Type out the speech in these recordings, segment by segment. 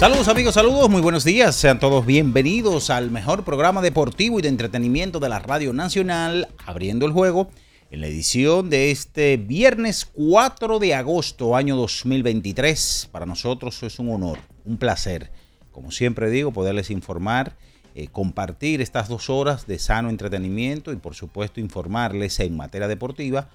Saludos amigos, saludos, muy buenos días. Sean todos bienvenidos al mejor programa deportivo y de entretenimiento de la Radio Nacional, abriendo el juego, en la edición de este viernes 4 de agosto, año 2023. Para nosotros es un honor, un placer, como siempre digo, poderles informar, eh, compartir estas dos horas de sano entretenimiento y por supuesto informarles en materia deportiva.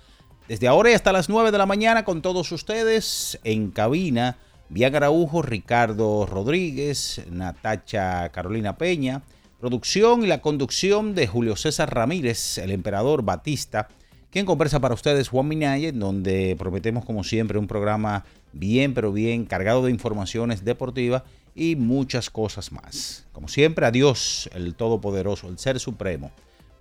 Desde ahora y hasta las 9 de la mañana con todos ustedes en cabina. Bian Araujo, Ricardo Rodríguez, Natacha Carolina Peña, producción y la conducción de Julio César Ramírez, el emperador Batista, quien conversa para ustedes Juan Minaya, donde prometemos como siempre un programa bien pero bien cargado de informaciones deportivas y muchas cosas más. Como siempre, a Dios, el Todopoderoso, el Ser Supremo,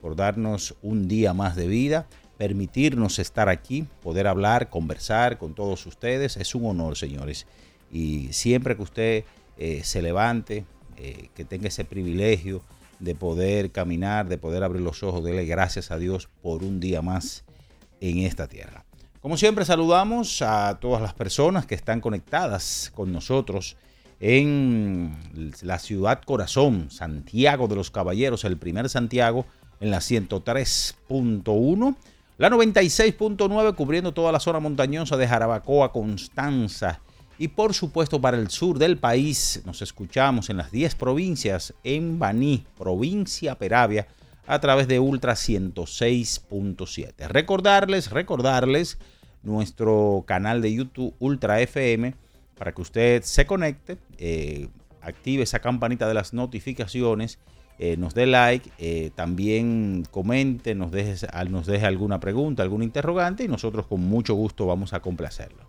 por darnos un día más de vida, permitirnos estar aquí, poder hablar, conversar con todos ustedes. Es un honor, señores. Y siempre que usted eh, se levante, eh, que tenga ese privilegio de poder caminar, de poder abrir los ojos, dele gracias a Dios por un día más en esta tierra. Como siempre, saludamos a todas las personas que están conectadas con nosotros en la ciudad corazón, Santiago de los Caballeros, el primer Santiago, en la 103.1. La 96.9 cubriendo toda la zona montañosa de Jarabacoa, Constanza, y por supuesto para el sur del país nos escuchamos en las 10 provincias, en Baní, provincia Peravia, a través de Ultra 106.7. Recordarles, recordarles nuestro canal de YouTube Ultra FM para que usted se conecte, eh, active esa campanita de las notificaciones, eh, nos dé like, eh, también comente, nos deje, nos deje alguna pregunta, algún interrogante y nosotros con mucho gusto vamos a complacerlo.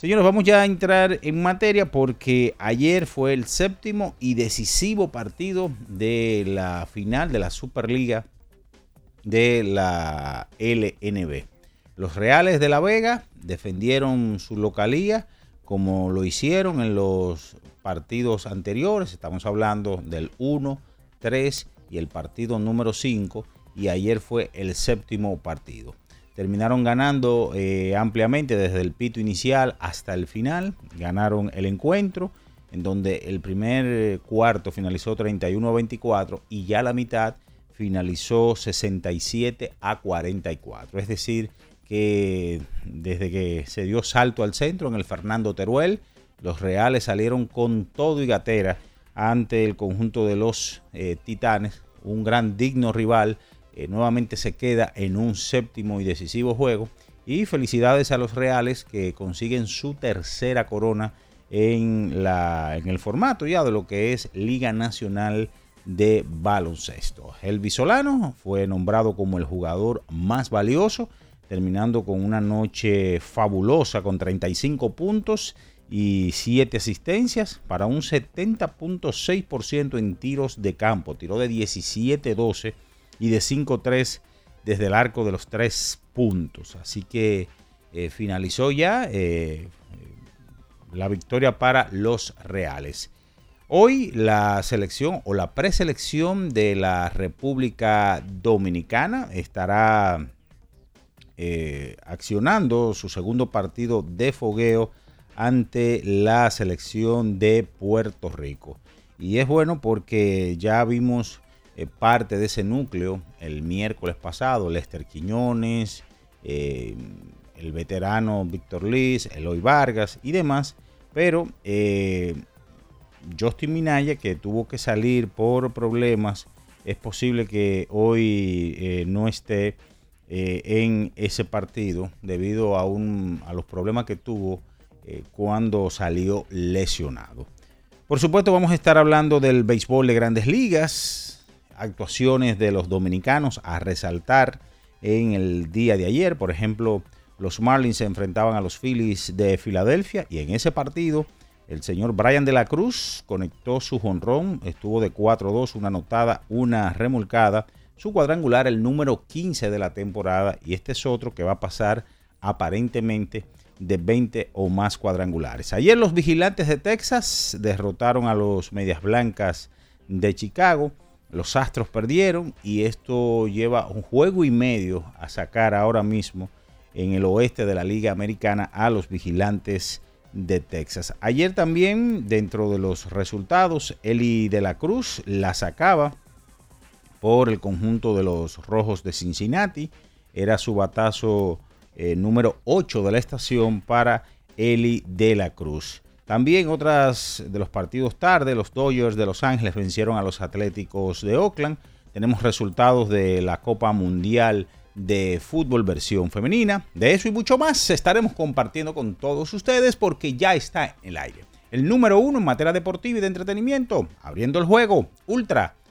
Señores, vamos ya a entrar en materia porque ayer fue el séptimo y decisivo partido de la final de la Superliga de la LNB. Los Reales de la Vega defendieron su localía como lo hicieron en los partidos anteriores. Estamos hablando del 1, 3 y el partido número 5 y ayer fue el séptimo partido terminaron ganando eh, ampliamente desde el pito inicial hasta el final. Ganaron el encuentro, en donde el primer cuarto finalizó 31 a 24 y ya la mitad finalizó 67 a 44. Es decir, que desde que se dio salto al centro en el Fernando Teruel, los Reales salieron con todo y gatera ante el conjunto de los eh, Titanes, un gran digno rival eh, nuevamente se queda en un séptimo y decisivo juego. Y felicidades a los Reales que consiguen su tercera corona en, la, en el formato ya de lo que es Liga Nacional de Baloncesto. El Visolano fue nombrado como el jugador más valioso, terminando con una noche fabulosa con 35 puntos y 7 asistencias para un 70.6% en tiros de campo. Tiró de 17-12 y de 5-3 desde el arco de los tres puntos. Así que eh, finalizó ya eh, la victoria para los Reales. Hoy la selección o la preselección de la República Dominicana estará eh, accionando su segundo partido de fogueo ante la selección de Puerto Rico. Y es bueno porque ya vimos eh, parte de ese núcleo el miércoles pasado, Lester Quiñones, eh, el veterano Víctor Liz, Eloy Vargas y demás, pero Justin Minaya que tuvo que salir por problemas, es posible que hoy no esté eh, en ese partido debido a, un, a los problemas que tuvo eh, cuando salió lesionado. Por supuesto vamos a estar hablando del béisbol de grandes ligas, actuaciones de los dominicanos a resaltar en el día de ayer. Por ejemplo, los Marlins se enfrentaban a los Phillies de Filadelfia y en ese partido el señor Brian de la Cruz conectó su jonrón, estuvo de 4-2, una anotada, una remolcada su cuadrangular el número 15 de la temporada y este es otro que va a pasar aparentemente de 20 o más cuadrangulares. Ayer los vigilantes de Texas derrotaron a los Medias Blancas de Chicago. Los Astros perdieron y esto lleva un juego y medio a sacar ahora mismo en el oeste de la Liga Americana a los vigilantes de Texas. Ayer también dentro de los resultados, Eli de la Cruz la sacaba por el conjunto de los Rojos de Cincinnati. Era su batazo eh, número 8 de la estación para Eli de la Cruz. También otras de los partidos tarde, los Dodgers de Los Ángeles vencieron a los Atléticos de Oakland. Tenemos resultados de la Copa Mundial de Fútbol versión femenina. De eso y mucho más estaremos compartiendo con todos ustedes porque ya está en el aire. El número uno en materia deportiva y de entretenimiento, abriendo el juego, Ultra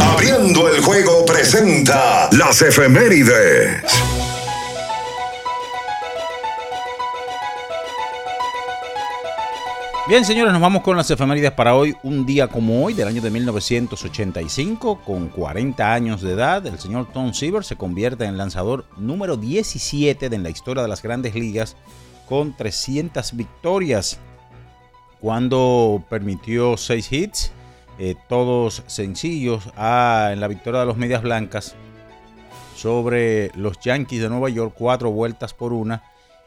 Abriendo el juego presenta las efemérides. Bien, señores, nos vamos con las efemérides para hoy. Un día como hoy, del año de 1985, con 40 años de edad, el señor Tom Seaver se convierte en lanzador número 17 de en la historia de las grandes ligas con 300 victorias cuando permitió 6 hits, eh, todos sencillos en la victoria de los Medias Blancas sobre los Yankees de Nueva York, cuatro vueltas por una,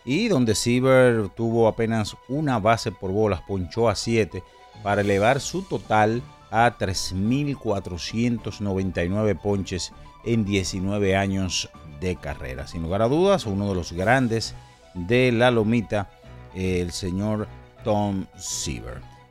y donde Siever tuvo apenas una base por bolas, ponchó a 7 para elevar su total a 3.499 ponches en 19 años de carrera. Sin lugar a dudas, uno de los grandes de la lomita, el señor Tom Seaver.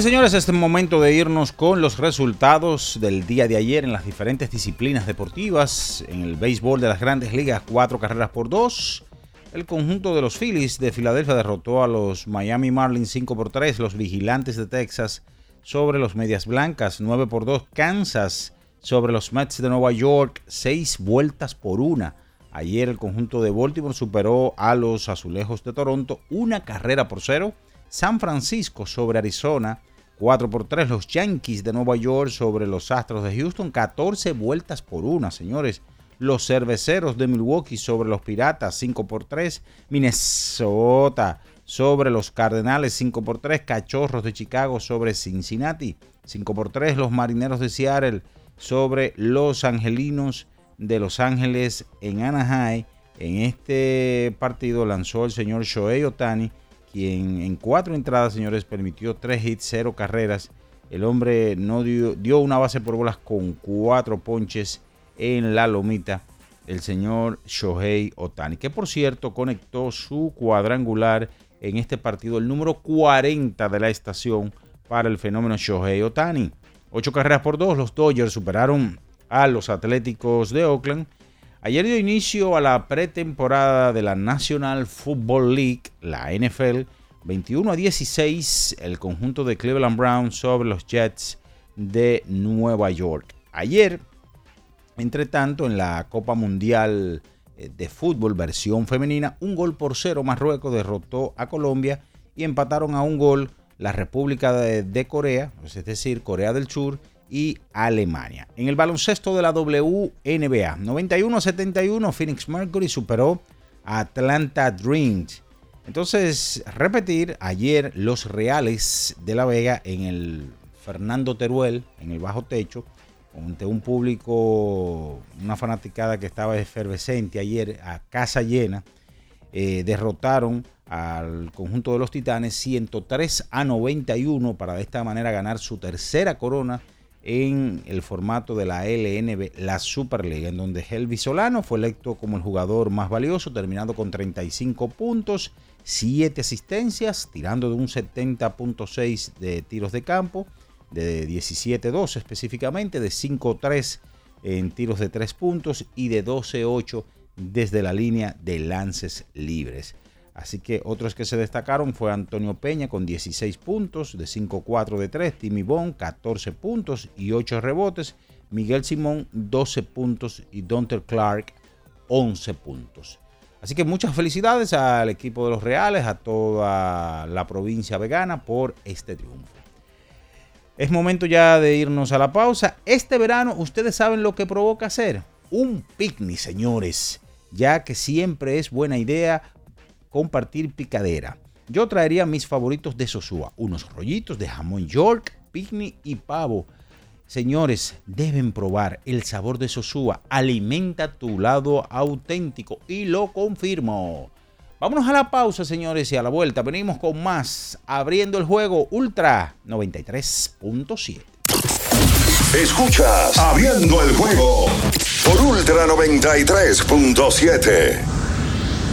Bien, señores, es el momento de irnos con los resultados del día de ayer en las diferentes disciplinas deportivas. En el béisbol de las grandes ligas, cuatro carreras por dos. El conjunto de los Phillies de Filadelfia derrotó a los Miami Marlins 5 por 3. Los vigilantes de Texas sobre los Medias Blancas 9 por 2. Kansas sobre los Mets de Nueva York 6 vueltas por una. Ayer el conjunto de Baltimore superó a los Azulejos de Toronto una carrera por cero. San Francisco sobre Arizona, 4 por 3. Los Yankees de Nueva York sobre los Astros de Houston, 14 vueltas por una, señores. Los Cerveceros de Milwaukee sobre los Piratas, 5 por 3. Minnesota sobre los Cardenales, 5 por 3. Cachorros de Chicago sobre Cincinnati, 5 por 3. Los Marineros de Seattle sobre los Angelinos de Los Ángeles en Anaheim. En este partido lanzó el señor Shohei Otani quien en cuatro entradas, señores, permitió tres hits, cero carreras. El hombre no dio, dio una base por bolas con cuatro ponches en la lomita. El señor Shohei Otani, que por cierto conectó su cuadrangular en este partido, el número 40 de la estación para el fenómeno Shohei Otani. Ocho carreras por dos, los Dodgers superaron a los Atléticos de Oakland. Ayer dio inicio a la pretemporada de la National Football League, la NFL. 21 a 16, el conjunto de Cleveland Browns sobre los Jets de Nueva York. Ayer, entre tanto, en la Copa Mundial eh, de Fútbol versión femenina, un gol por cero Marruecos derrotó a Colombia y empataron a un gol la República de, Corea, pues, es decir, Corea del Sur y Alemania. En el baloncesto de la WNBA, 91 71, Phoenix Mercury superó a Atlanta Dreams. Entonces, repetir, ayer los Reales de la Vega en el Fernando Teruel, en el bajo techo, ante un público, una fanaticada que estaba efervescente ayer a casa llena, eh, derrotaron al conjunto de los Titanes 103 a 91 para de esta manera ganar su tercera corona en el formato de la LNB, la Superliga, en donde Helvi Solano fue electo como el jugador más valioso, terminando con 35 puntos, 7 asistencias, tirando de un 70.6 de tiros de campo, de 17-2 específicamente, de 5-3 en tiros de 3 puntos y de 12-8 desde la línea de lances libres. Así que otros que se destacaron fue Antonio Peña con 16 puntos, de 5-4 de 3, Timmy Bond 14 puntos y 8 rebotes, Miguel Simón 12 puntos y Donter Clark 11 puntos. Así que muchas felicidades al equipo de los Reales, a toda la provincia vegana por este triunfo. Es momento ya de irnos a la pausa. Este verano ustedes saben lo que provoca hacer. Un picnic, señores, ya que siempre es buena idea compartir picadera. Yo traería mis favoritos de Sosúa, unos rollitos de jamón York, picnic y pavo. Señores, deben probar el sabor de Sosúa. Alimenta tu lado auténtico y lo confirmo. Vámonos a la pausa, señores, y a la vuelta venimos con más abriendo el juego Ultra 93.7. Escuchas Abriendo el juego por Ultra 93.7.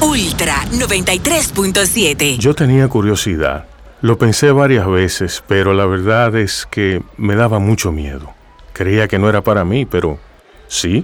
Ultra 93.7. Yo tenía curiosidad. Lo pensé varias veces, pero la verdad es que me daba mucho miedo. Creía que no era para mí, pero sí.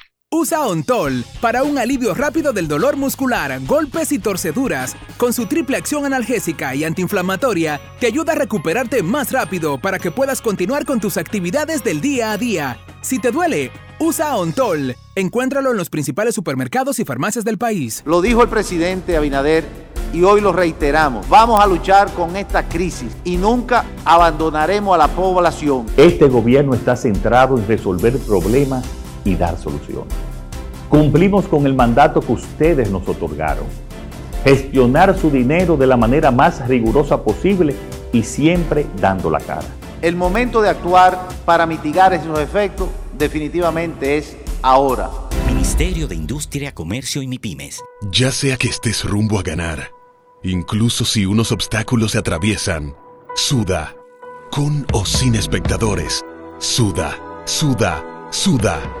Usa Ontol para un alivio rápido del dolor muscular, golpes y torceduras. Con su triple acción analgésica y antiinflamatoria, te ayuda a recuperarte más rápido para que puedas continuar con tus actividades del día a día. Si te duele, usa Ontol. Encuéntralo en los principales supermercados y farmacias del país. Lo dijo el presidente Abinader y hoy lo reiteramos. Vamos a luchar con esta crisis y nunca abandonaremos a la población. Este gobierno está centrado en resolver problemas y dar soluciones. Cumplimos con el mandato que ustedes nos otorgaron. Gestionar su dinero de la manera más rigurosa posible y siempre dando la cara. El momento de actuar para mitigar esos efectos definitivamente es ahora. Ministerio de Industria, Comercio y MIPIMES. Ya sea que estés rumbo a ganar, incluso si unos obstáculos se atraviesan, suda, con o sin espectadores, suda, suda, suda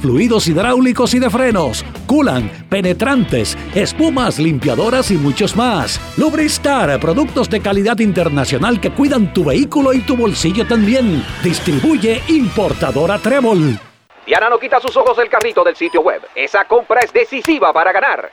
fluidos hidráulicos y de frenos, culan, penetrantes, espumas, limpiadoras y muchos más. Lubristar, productos de calidad internacional que cuidan tu vehículo y tu bolsillo también. Distribuye importadora Trébol. Diana no quita sus ojos del carrito del sitio web. Esa compra es decisiva para ganar.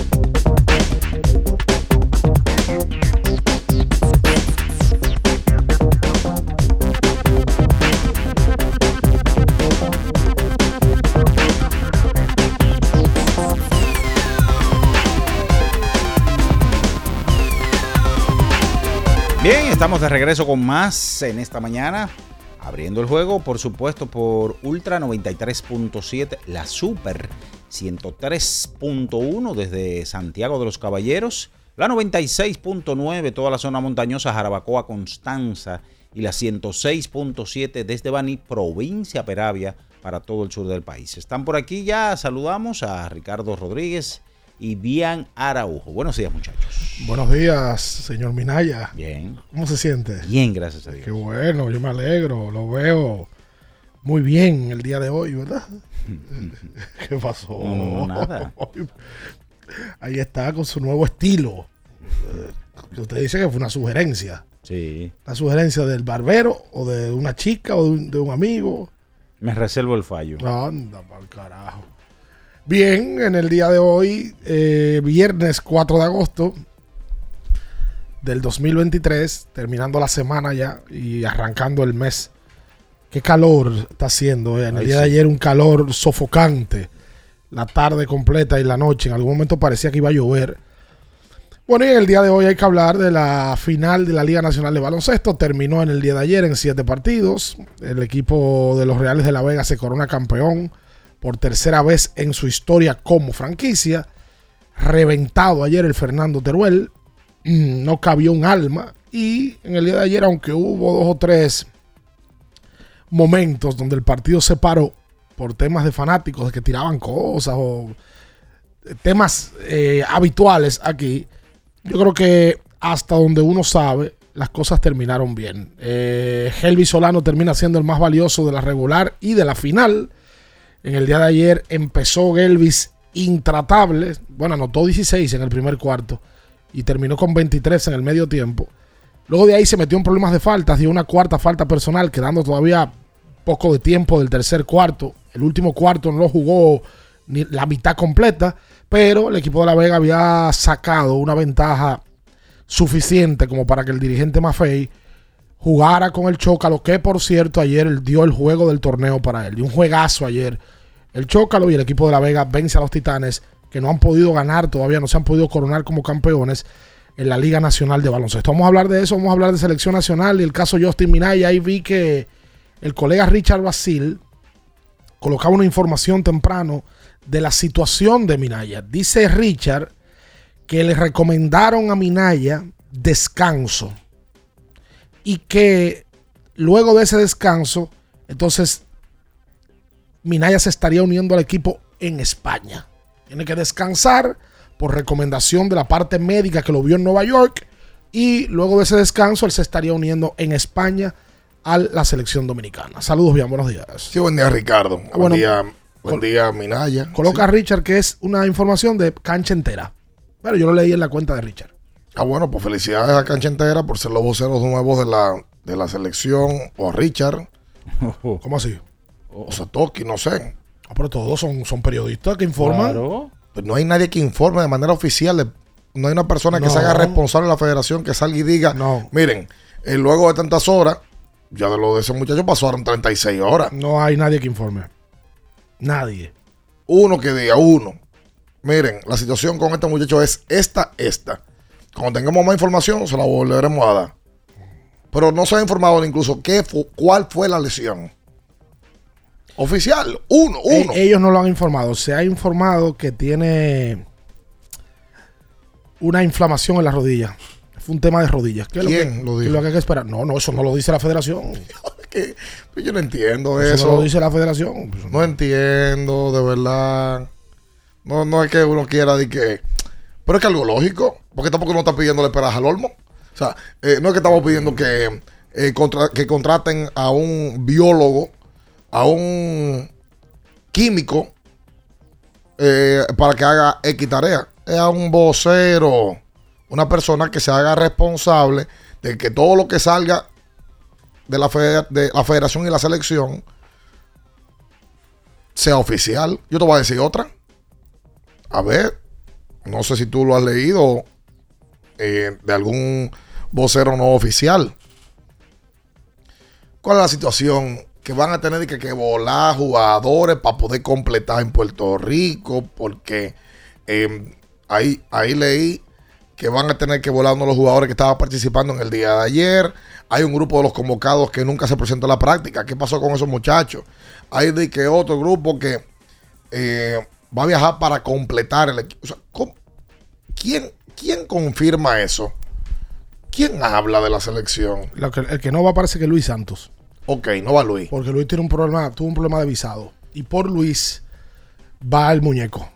Bien, estamos de regreso con más en esta mañana. Abriendo el juego, por supuesto, por Ultra 93.7, la Super 103.1 desde Santiago de los Caballeros, la 96.9, toda la zona montañosa, Jarabacoa, Constanza, y la 106.7 desde Baní, provincia Peravia, para todo el sur del país. Están por aquí ya, saludamos a Ricardo Rodríguez y Bian Araujo. Buenos días, muchachos. Buenos días, señor Minaya. Bien. ¿Cómo se siente? Bien, gracias a Dios. Qué bueno, yo me alegro, lo veo muy bien el día de hoy, ¿verdad? ¿Qué pasó? No, nada. Ahí está con su nuevo estilo. Usted dice que fue una sugerencia. Sí. La sugerencia del barbero o de una chica o de un, de un amigo. Me reservo el fallo. Anda, para carajo. Bien, en el día de hoy, eh, viernes 4 de agosto del 2023, terminando la semana ya y arrancando el mes. Qué calor está haciendo. eh. En el Ay, día de ayer un calor sofocante. La tarde completa y la noche. En algún momento parecía que iba a llover. Bueno, y en el día de hoy hay que hablar de la final de la Liga Nacional de Baloncesto. Terminó en el día de ayer en siete partidos. El equipo de los Reales de la Vega se corona campeón por tercera vez en su historia como franquicia. Reventado ayer el Fernando Teruel. Mm, No cabió un alma. Y en el día de ayer, aunque hubo dos o tres momentos donde el partido se paró por temas de fanáticos que tiraban cosas o temas eh, habituales aquí, yo creo que hasta donde uno sabe, las cosas terminaron bien. Eh, Solano termina siendo el más valioso de la regular y de la final. En el día de ayer empezó Gelvis intratable. Bueno, anotó 16 en el primer cuarto y terminó con 23 en el medio tiempo. Luego de ahí se metió en problemas de faltas, dio una cuarta falta personal, quedando todavía poco de tiempo del tercer cuarto. El último cuarto no lo jugó ni la mitad completa, pero el equipo de La Vega había sacado una ventaja suficiente como para que el dirigente Maffei jugara con el Chócalo, que por cierto ayer dio el juego del torneo para él. Dio un juegazo ayer. El Chócalo y el equipo de La Vega vence a los Titanes, que no han podido ganar todavía, no se han podido coronar como campeones en la Liga Nacional de Baloncesto. Vamos a hablar de eso, vamos a hablar de selección nacional y el caso Justin Minaya. Ahí vi que el colega Richard Basil colocaba una información temprano de la situación de Minaya. Dice Richard que le recomendaron a Minaya descanso y que luego de ese descanso, entonces Minaya se estaría uniendo al equipo en España. Tiene que descansar por recomendación de la parte médica que lo vio en Nueva York Y luego de ese descanso, él se estaría uniendo en España a la selección dominicana. Saludos, bien, buenos días. Sí, buen día, Ricardo. Buen bueno, día, buen día, Minaya. Coloca a Richard, que es una información de cancha entera. Pero yo lo leí en la cuenta de Richard. Ah, bueno, pues felicidades a Cancha Entera por ser los voceros nuevos de la, de la selección. O a Richard. ¿Cómo así? O Satoki, no sé. Ah, pero todos son, son periodistas que informan. Pues no hay nadie que informe de manera oficial. de- no hay una persona que No. se haga responsable de la federación que salga y diga, miren, eh, luego de tantas horas, ya de lo de ese muchacho pasaron 36 horas. No hay nadie que informe. Nadie. Uno que diga, uno. Miren, la situación con este muchacho es esta, esta. Cuando tengamos más información, se la volveremos a dar. Pero no se ha informado incluso qué fu- cuál fue la lesión. Oficial, uno, uno. E- ellos no lo han informado. Se ha informado que tiene una inflamación en la rodilla. Fue un tema de rodillas. ¿Qué ¿Quién lo lo que, dijo? lo que hay que esperar? No, no, eso no lo dice la federación. Que- pues yo no entiendo Eso eso. no lo dice la federación. No entiendo, de verdad. No, no es que uno quiera de que. Pero es que algo lógico. Porque tampoco uno está pidiéndole peras al olmo. O sea, eh, no es que estamos pidiendo que, eh, contra- que contraten a un biólogo, a un químico, eh, para que haga X tarea. Es a un vocero, una persona que se haga responsable de que todo lo que salga de la, fede- de la federación y la selección sea oficial. Yo te voy a decir otra. A ver, no sé si tú lo has leído eh, de algún vocero no oficial. ¿Cuál es la situación? Que van a tener que, que volar jugadores para poder completar en Puerto Rico, porque eh, ahí, ahí leí que van a tener que volar uno de los jugadores que estaban participando en el día de ayer. Hay un grupo de los convocados que nunca se presentó a la práctica. ¿Qué pasó con esos muchachos? Hay de que otro grupo que eh, va a viajar para completar el equipo. ¿quién, ¿Quién confirma eso? ¿Quién habla de la selección? Lo que- el que no va parece que es Luis Santos. Ok, no va Luis. Porque Luis tiene un problema, tuvo un problema de visado. Y por Luis va el muñeco.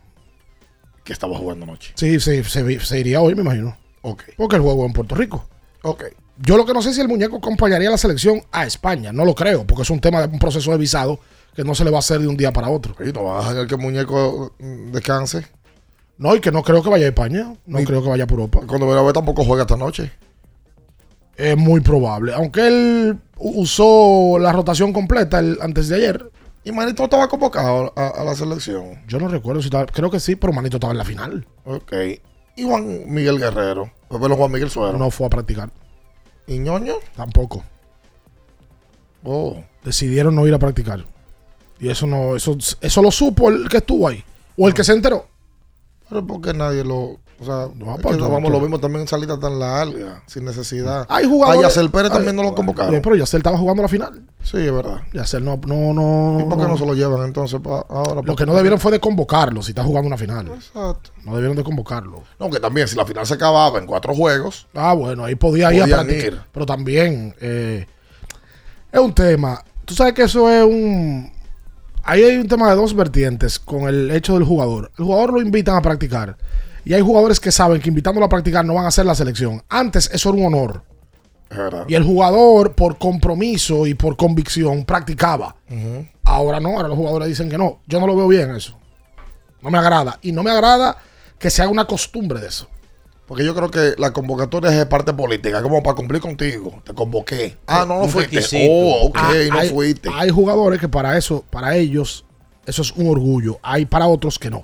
Que estaba jugando anoche. Sí, sí, se, se iría hoy, me imagino. Ok. Porque el juego es en Puerto Rico. Ok. Yo lo que no sé si el muñeco acompañaría a la selección a España. No lo creo, porque es un tema de un proceso de visado que no se le va a hacer de un día para otro. Y no va a dejar que el muñeco mm, descanse. No, y que no creo que vaya a España. No creo que vaya por Europa. Cuando a ver tampoco juega esta noche. Es muy probable. Aunque él usó la rotación completa el- antes de ayer. Y Manito estaba convocado a, a la selección. Yo no recuerdo si estaba. Creo que sí, pero Manito estaba en la final. Ok. Y Juan Miguel Guerrero. Velo Juan Miguel Suero. No fue a practicar. ¿Y ñoño? Tampoco. Oh. Decidieron no ir a practicar. Y eso no, eso, eso lo supo el que estuvo ahí. O el que se enteró. Pero ¿por qué nadie lo.? O sea, pues, que tú- vamos lo mismo también en salida tan larga, sin necesidad. Hay jugadores. A Yacel Pérez también no lo convocaron. Bien, pero Yacel estaba jugando la final. Sí, es verdad. Yacel no, no, no. ¿Y por qué no se lo llevan entonces pa- ahora? Lo que no debieron fue de convocarlo si está jugando una final. Exacto. No debieron de convocarlo. No, que también si la final se acababa en cuatro juegos. Ah, bueno, ahí podía ir a practicar. Pero también eh, es un tema. Tú sabes que eso es un. Ahí hay un tema de dos vertientes con el hecho del jugador. El jugador lo invitan a practicar. Y hay jugadores que saben que invitándolo a practicar no van a hacer la selección. Antes eso era un honor. Y el jugador, por compromiso y por convicción, practicaba. Ahora no, ahora los jugadores dicen que no. Yo no lo veo bien eso. No me agrada. Y no me agrada que se haga una costumbre de eso. Porque yo creo que la convocatoria es de parte política, como para cumplir contigo. Te convoqué. Ah, no, no fuiste. requisito. Oh, ok, Ah, no hay, fuiste. hay jugadores que para eso, para ellos, eso es un orgullo. Hay para otros que no.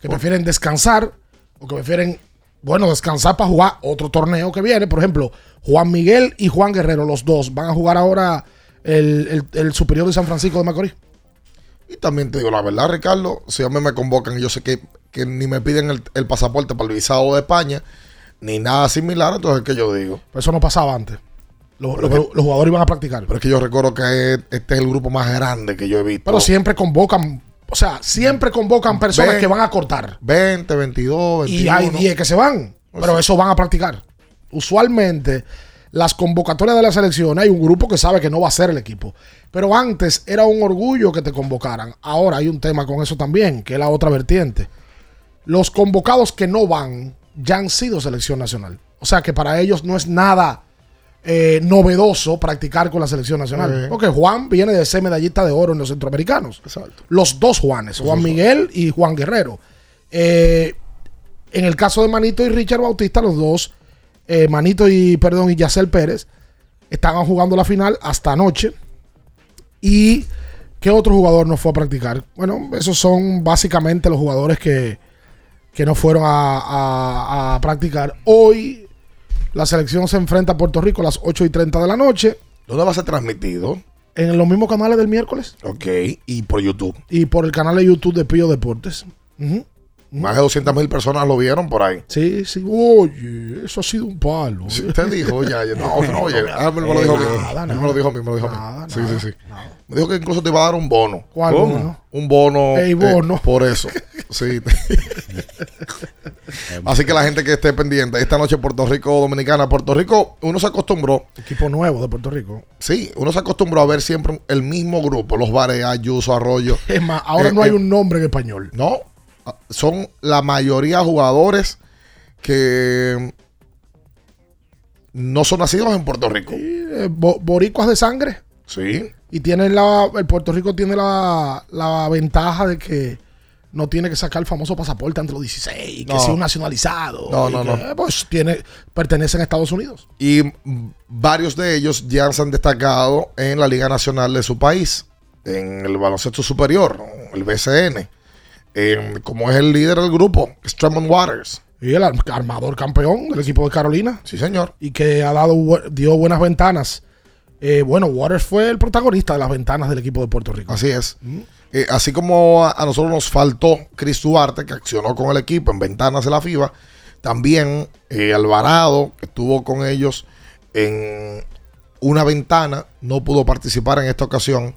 Que prefieren descansar o que prefieren, bueno, descansar para jugar otro torneo que viene. Por ejemplo, Juan Miguel y Juan Guerrero, los dos, van a jugar ahora el, el- el superior de San Francisco de Macorís. Y también te digo la verdad, Ricardo, si a mí me convocan yo sé que, que ni me piden el, el pasaporte para el visado de España, ni nada similar, entonces ¿qué yo digo? Pero eso no pasaba antes. Los, los- que- los jugadores iban a practicar. Pero es que yo recuerdo que este es el grupo más grande que yo he visto. Pero siempre convocan, o sea, siempre convocan personas que van a cortar. 20, 22, 21. Y hay 10 que se van, pero eso van a practicar. Usualmente, las convocatorias de la selección, hay un grupo que sabe que no va a ser el equipo. Pero antes era un orgullo que te convocaran. Ahora hay un tema con eso también, que es la otra vertiente. Los convocados que no van ya han sido selección nacional. O sea que para ellos no es nada eh, novedoso practicar con la selección nacional. Porque Juan viene de ser medallista de oro en los centroamericanos. Exacto. Los dos Juanes, Juan Miguel y Juan Guerrero. Eh, en el caso de Manito y Richard Bautista, los dos, eh, Manito y, perdón, y Yacel Pérez, estaban jugando la final hasta anoche. ¿Y qué otro jugador no fue a practicar? Bueno, esos son básicamente los jugadores que, que no fueron a, a- a practicar. Hoy la selección se enfrenta a Puerto Rico a las 8 y 30 de la noche. ¿Dónde va a ser transmitido? En los mismos canales del miércoles Ok, y por YouTube. y por el canal de YouTube de Pío Deportes. Más de 200 mil personas lo vieron por ahí. Sí, sí. Oye, eso ha sido un palo. Sí, Usted dijo ya, ya, no, no, oye, ah, me lo dijo a mí. Nada, Me lo dijo a mí, me lo dijo a mí. Nada, Sí, sí, sí. Me dijo que incluso te iba a dar un bono. ¿Cuál ¿Cómo? bono? Un bono. Ey, bono. eh, por eso. Sí. Así que la gente que esté pendiente, esta noche Puerto Rico Dominicana. Puerto Rico, uno se acostumbró. Equipo nuevo de Puerto Rico. Sí, uno se acostumbró a ver siempre el mismo grupo. Los Bares, Ayuso, Arroyo. Es más, ahora Eh, no hay eh, un nombre en español. No, son la mayoría jugadores que no son nacidos en Puerto Rico. Eh, bo- boricuas de sangre. Sí. Y tienen la. El Puerto Rico tiene la, la ventaja de que no tiene que sacar el famoso pasaporte ante los 16, que No. sea un nacionalizado. No, no, que, no. Pues tiene, pertenecen a Estados Unidos. Y varios de ellos ya se han destacado en la Liga Nacional de su país, en el baloncesto superior, el BCN, en- como es el líder del grupo, Strumon Waters. Y el ar- armador campeón del equipo de Carolina. Sí, señor. Y que ha dado, dio buenas ventanas. Eh, bueno, Waters fue el protagonista de las ventanas del equipo de Puerto Rico. Así es. Eh, así como a, a nosotros nos faltó Chris Duarte, que accionó con el equipo en ventanas de la FIBA, también eh, Alvarado, que estuvo con ellos en una ventana, no pudo participar en esta ocasión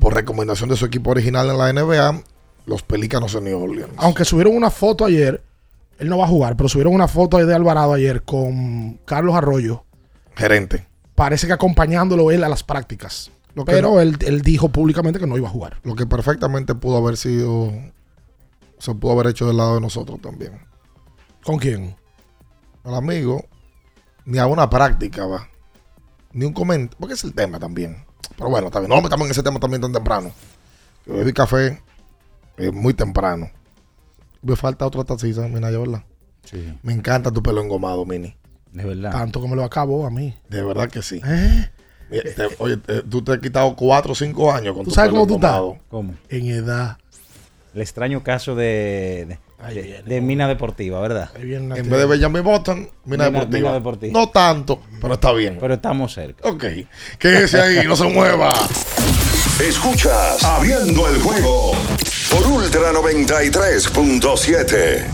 por recomendación de su equipo original en la NBA, los Pelícanos de New Orleans. Aunque subieron una foto ayer, él no va a jugar, pero subieron una foto de Alvarado ayer con Carlos Arroyo. Gerente. Parece que acompañándolo él a las prácticas. Lo que pero no- él, él dijo públicamente que no iba a jugar. Lo que perfectamente pudo haber sido, se pudo haber hecho del lado de nosotros también. ¿Con quién? Al amigo, ni a una práctica va. Ni un comentario, porque es el tema también. Pero bueno, también no metamos en ese tema también tan temprano. Yo bebí café eh, muy temprano. Me falta otra tacita, Minaya, ¿verdad? Sí. Me encanta tu pelo engomado, Mini. De verdad. Tanto que me lo acabó a mí. De verdad que sí. ¿Eh? Mira, te- oye, te- tú te has quitado cuatro o cinco años con ¿Tú tu sabes pelo cómo tú estás? engomado. ¿Cómo? En edad. El extraño caso de, de, de- de Mina Deportiva, ¿verdad? Ahí viene una En tía. vez de Benjamin Button, Mina, Mina- Deportiva. Mina Deportiva. No tanto, pero está bien. Pero estamos cerca. Ok. Quédese ahí, no se mueva. Escuchas Abriendo el juego por Ultra 93.7.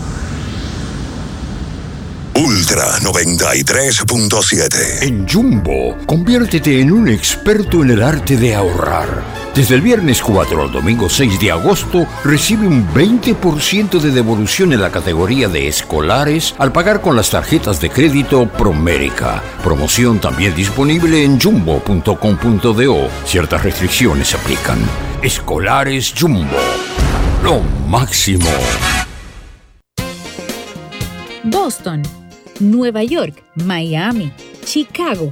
Ultra 93.7. En Jumbo, conviértete en un experto en el arte de ahorrar. Desde el viernes 4 al domingo 6 de agosto, recibe un 20% de devolución en la categoría de escolares al pagar con las tarjetas de crédito Promérica. Promoción también disponible en jumbo.com.do. Ciertas restricciones se aplican. Escolares Jumbo. Lo máximo. Boston, Nueva York, Miami, Chicago.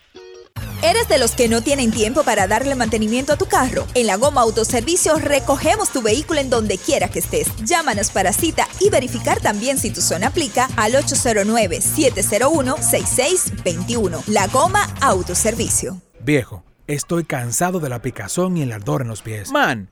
¿Eres de los que no tienen tiempo para darle mantenimiento a tu carro? En la Goma Autoservicio recogemos tu vehículo en donde quiera que estés. Llámanos para cita y verificar también si tu zona aplica al 809-701-6621. La Goma Autoservicio. Viejo, estoy cansado de la picazón y el ardor en los pies. Man,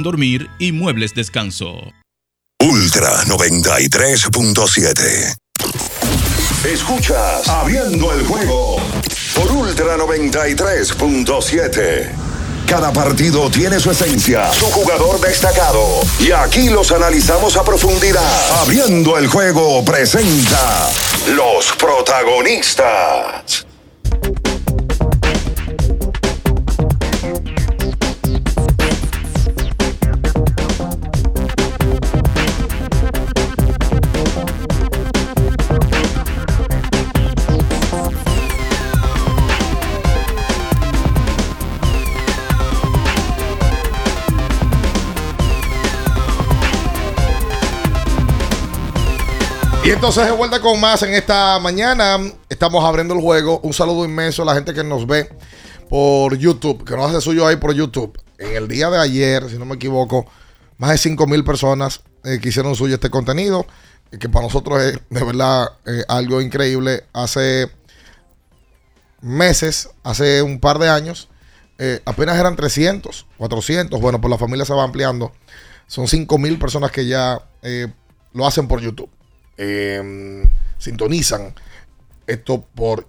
dormir y muebles descanso. Ultra 93.7. Escuchas Abriendo el juego por Ultra 93.7. Cada partido tiene su esencia, su jugador destacado. Y aquí los analizamos a profundidad. Abriendo el juego presenta los protagonistas. Y entonces de vuelta con más en esta mañana. Estamos abriendo el juego. Un saludo inmenso a la gente que nos ve por YouTube, que nos hace suyo ahí por YouTube. En el día de ayer, si no me equivoco, más de 5 mil personas eh, que hicieron suyo este contenido, eh, que para nosotros es de verdad eh, algo increíble. Hace meses, hace un par de años, eh, apenas eran 300, 400. Bueno, pues la familia se va ampliando. Son 5 mil personas que ya lo hacen por YouTube. Eh, sintonizan esto por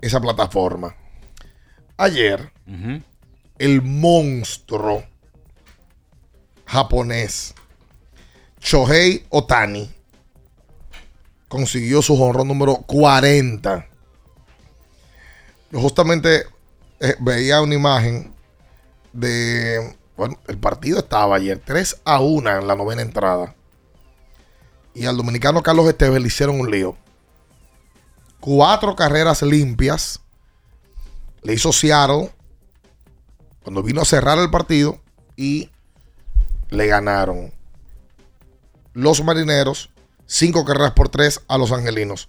esa plataforma. Ayer, el monstruo japonés Shohei Otani consiguió su honrón número 40. Yo justamente eh, veía una imagen de. Bueno, el partido estaba ayer 3 a 1 en la novena entrada. Y al dominicano Carlos Esteves le hicieron un lío. Cuatro carreras limpias. Le hizo Seattle cuando vino a cerrar el partido y le ganaron los marineros cinco carreras por tres a los angelinos.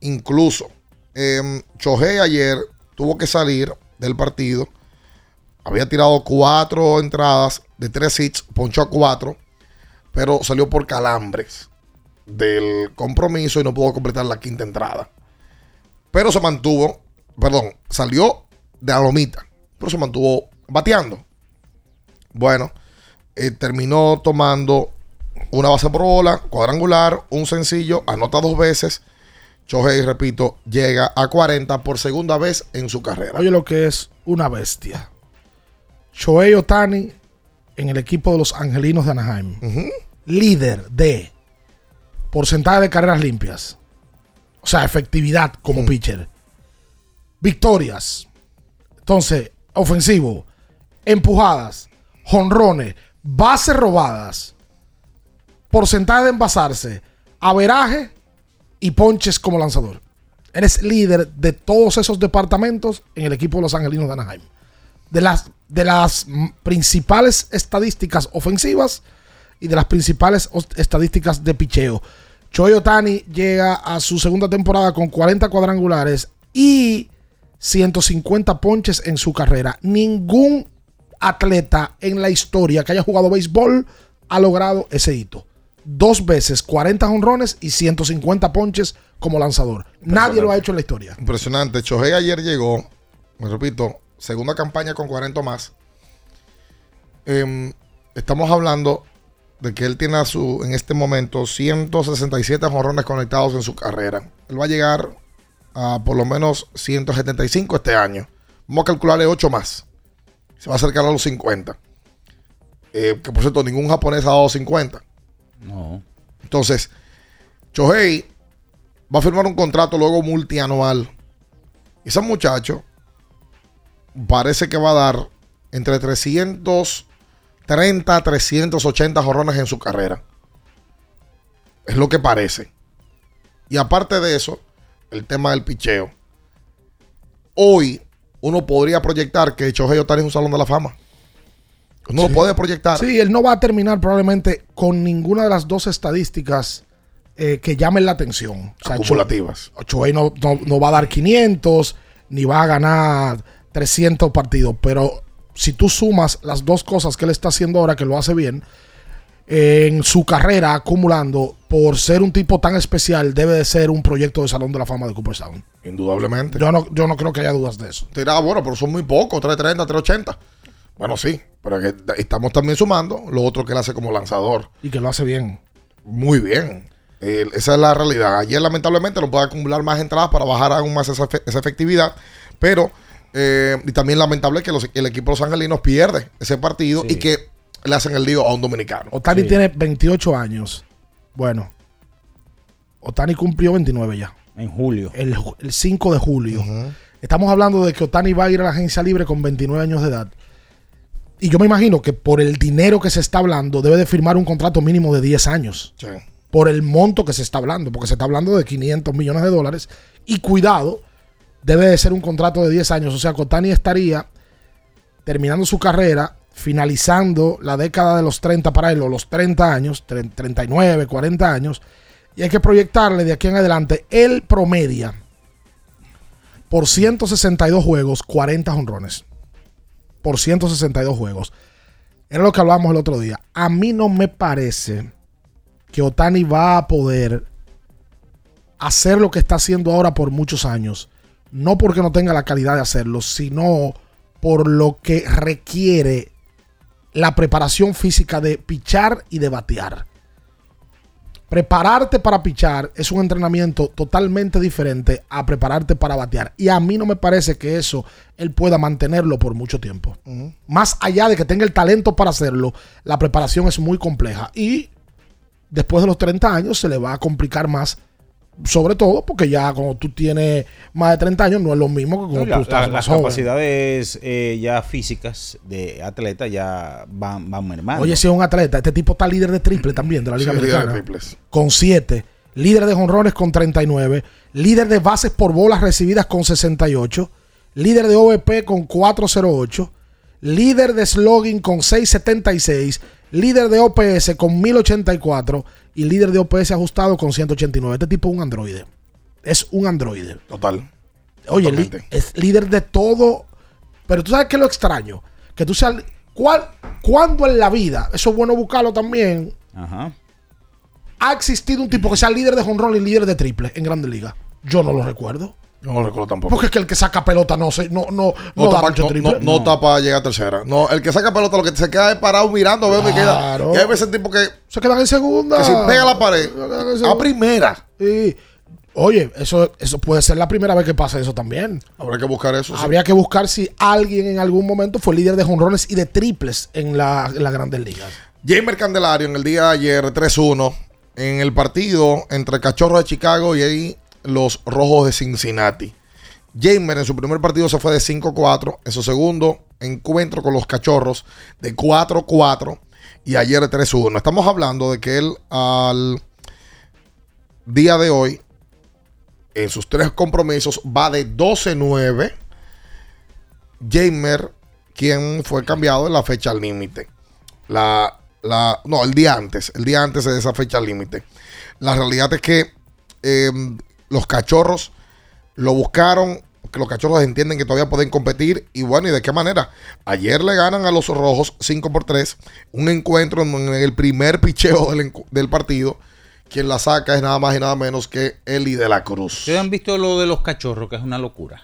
Incluso eh, Chohei ayer tuvo que salir del partido. Había tirado cuatro entradas de tres hits, ponchó a cuatro, pero salió por calambres del compromiso y no pudo completar la quinta entrada. Pero se mantuvo, perdón, salió de la lomita, pero se mantuvo bateando. Bueno, eh, terminó tomando una base por bola, cuadrangular, un sencillo, anota dos veces. Chohei, repito, llega a 40 por segunda vez en su carrera. Oye, lo que es una bestia. Shohei Otani en el equipo de los Angelinos de Anaheim. Líder de porcentaje de carreras limpias. O sea, efectividad como pitcher. Victorias. Entonces, ofensivo. Empujadas. Jonrones. Bases robadas. Porcentaje de envasarse. Averaje y ponches como lanzador. Eres líder de todos esos departamentos en el equipo de los Angelinos de Anaheim. De las, de las principales estadísticas ofensivas y de las principales estadísticas de picheo. Choi Otani llega a su segunda temporada con 40 cuadrangulares y 150 ponches en su carrera. Ningún atleta en la historia que haya jugado béisbol ha logrado ese hito. Dos veces 40 honrones y 150 ponches como lanzador. Nadie lo ha hecho en la historia. Impresionante. Chohei ayer llegó, me repito, segunda campaña con 40 más. Em, estamos hablando de que él tiene a su, en este momento 167 jorrones conectados en su carrera. Él va a llegar a por lo menos 175 este año. Vamos a calcularle 8 más. Se va a acercar a los 50. Eh, que por cierto, ningún japonés ha dado 50. No. Entonces, Chohei va a firmar un contrato luego multianual. Ese muchacho parece que va a dar entre 300 30 380 jorrones en su carrera. Es lo que parece. Y aparte de eso, el tema del picheo. Hoy uno podría proyectar que Shohei Otani es un salón de la fama. Uno lo puede proyectar. Sí, él no va a terminar probablemente con ninguna de las dos estadísticas eh, que llamen la atención. O sea, Acumulativas. No, no, no va a dar 500, ni va a ganar 300 partidos, pero si tú sumas las dos cosas que él está haciendo ahora, que lo hace bien, en su carrera acumulando, por ser un tipo tan especial, debe de ser un proyecto de Salón de la Fama de Cooperstown. Indudablemente. Yo no, yo no creo que haya dudas de eso. "Ah, bueno, pero son muy pocos, 330, 380. Bueno, sí, pero que estamos también sumando lo otro que él hace como lanzador. Y que lo hace bien. Muy bien. Eh, esa es la realidad. Ayer, lamentablemente, no puede acumular más entradas para bajar aún más esa efectividad. Pero, eh, y también lamentable que los- el equipo de los angelinos pierde ese partido y que le hacen el lío a un dominicano. Otani tiene 28 años. Bueno, Otani cumplió 29 ya. En julio. El, el 5 de julio. Estamos hablando de que Otani va a ir a la agencia libre con 29 años de edad. Y yo me imagino que por el dinero que se está hablando, debe de firmar un contrato mínimo de 10 años. Sí. Por el monto que se está hablando, porque se está hablando de 500 millones de dólares. Y cuidado, debe de ser un contrato de 10 años. O sea, que Otani estaría terminando su carrera, finalizando la década de los 30 para él, o los 30 años, tre- 39, 40 años, y hay que proyectarle de aquí en adelante, él promedia por 162 juegos, 40 honrones. Por 162 juegos. Era lo que hablábamos el otro día. A mí no me parece que Otani va a poder hacer lo que está haciendo ahora por muchos años. No porque no tenga la calidad de hacerlo, sino por lo que requiere la preparación física de pichar y de batear. Prepararte para pichar es un entrenamiento totalmente diferente a prepararte para batear. Y a mí no me parece que eso él pueda mantenerlo por mucho tiempo. Más allá de que tenga el talento para hacerlo, la preparación es muy compleja. Y después de los 30 años se le va a complicar más. Sobre todo porque ya cuando tú tienes más de 30 años no es lo mismo que cuando La- tú estás la- más las joven. capacidades eh, ya físicas de atleta ya van, van mermando. Oye, si es un atleta, este tipo está líder de triple también de la Liga Sí, líder de Americana. triples. Con 7. Líder de jonrones con 39. Líder de bases por bolas recibidas con 68. Líder de OVP con 408. Líder de slogan con 676. Líder de OPS con 1084. Y líder de OPS ajustado con 189. Este tipo es un androide. Es un androide. Total. Oye, li- es líder de todo. Pero tú sabes que lo extraño. Que tú seas. ¿cuál, ¿Cuándo en la vida? Eso es bueno buscarlo también. Ajá. ¿Ha existido un tipo que sea líder de jonrón y líder de triple en Grandes Ligas? Yo no lo recuerdo. No lo recuerdo tampoco. Porque es que el que saca pelota no se, no, no, no, No, da tapa, mucho no, triple. no- no para llegar a tercera. No, el que saca pelota, lo que se queda es parado mirando, veo que queda. Claro. Y hay veces tipo que se quedan en segunda. que si pega la pared, a a primera. Sí. Oye, eso, eso puede ser la primera vez que pasa eso también. Habrá que buscar eso. sí. Habría que buscar si alguien en algún momento fue líder de jonrones y de triples en la, en las grandes ligas. Jamer Candelario en el día de ayer 3-1 en el partido entre Cachorros de Chicago y ahí los Rojos de Cincinnati. Jamer en su primer partido se fue de 5-4, en su segundo encuentro con los Cachorros de 4-4 y ayer de 3-1. Estamos hablando de que él al día de hoy en sus tres compromisos va de 12-9. Jamer, quien fue cambiado en la fecha límite. La, la, no, el día antes, el día antes de esa fecha límite. La realidad es que eh, los cachorros lo buscaron que los cachorros entienden que todavía pueden competir. Y bueno, ¿y de qué manera? Ayer le ganan a los rojos 5 por 3. Un encuentro en, el primer picheo del, del partido. Quien la saca es nada más y nada menos que Eli de la Cruz. Ustedes han visto lo de los cachorros, que es una locura.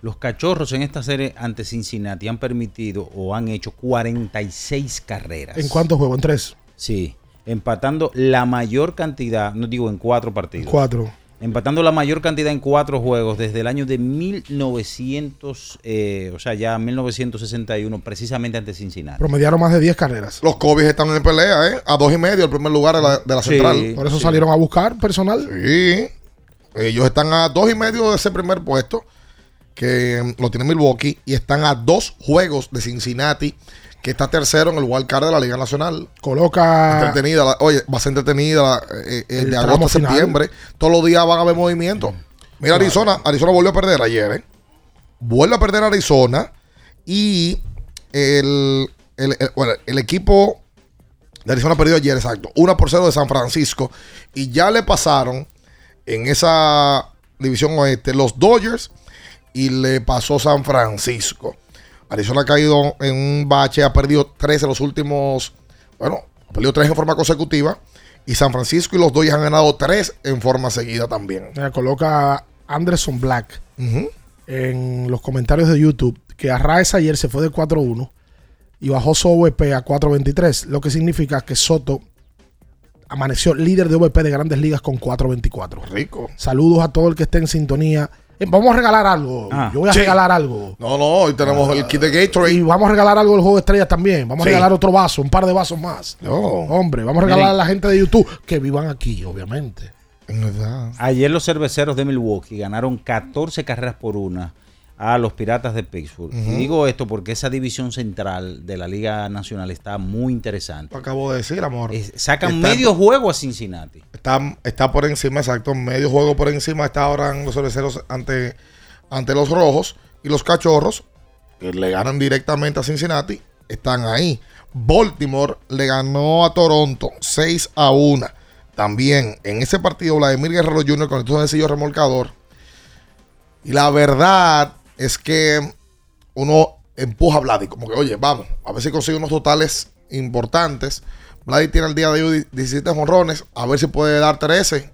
Los cachorros en esta serie ante Cincinnati han permitido o han hecho 46 carreras. ¿En cuántos juegos? En tres. Sí, empatando la mayor cantidad, no digo en cuatro partidos. Cuatro. Empatando la mayor cantidad en cuatro juegos desde el año de 1900, eh, o sea, ya 1961, precisamente ante Cincinnati. Promediaron más de 10 carreras. Los Kobe están en pelea, ¿eh? A dos y medio, el primer lugar de la, de la Sí. central. Por eso salieron a buscar personal. Sí. Ellos están a dos y medio de ese primer puesto, que mm, lo tiene Milwaukee, y están a dos juegos de Cincinnati, que está tercero en el wild card de la Liga Nacional. Coloca. Entretenida, la- oye, va a ser entretenida la- eh, eh, El de agosto a final. septiembre. Todos los días van a haber movimiento. Mira, Arizona, Arizona volvió a perder ayer, ¿eh? Vuelve a perder Arizona y el, el- el- bueno, el equipo de Arizona perdió ayer, exacto. 1 por 0 de San Francisco. Y ya le pasaron en esa división oeste los Dodgers y le pasó San Francisco. Arizona ha caído en un bache, ha perdido 3 en los últimos, bueno, ha perdido 3 en forma consecutiva. Y San Francisco y los Dodgers han ganado 3 en forma seguida también. Mira, coloca Anderson Black en los comentarios de YouTube que Arraez ayer se fue de 4-1 y bajó su OVP a 4-23, lo que significa que Soto amaneció líder de OVP de grandes ligas con 4-24. Rico. Saludos a todo el que esté en sintonía. Eh, vamos a regalar algo. Ah. Yo voy a Sí. regalar algo. No, no, hoy tenemos el kit de Gatorade. Y vamos a regalar algo del juego de estrellas también. Vamos Sí. a regalar otro vaso, un par de vasos más. No. Hombre, vamos a regalar a la gente de YouTube que vivan aquí, obviamente. Ayer los cerveceros de Milwaukee ganaron 14 carreras por una a los Piratas de Pittsburgh. Y digo esto porque esa división central de la Liga Nacional está muy interesante. Lo acabo de decir, amor. Sacan Está- medio juego a Cincinnati. Está, está por encima, exacto, medio juego por encima. Está ahora en los cerveceros ante, ante los rojos. Y los cachorros, que le ganan directamente a Cincinnati, están ahí. Baltimore le ganó a Toronto 6 a 1. También en ese partido, Vladimir Guerrero Jr. con el sencillo remolcador. Y la verdad es que uno empuja a Vladi, como que, oye, vamos, a ver si consigue unos totales importantes. Vladi tiene el día de hoy 17 jonrones, a ver si puede dar 13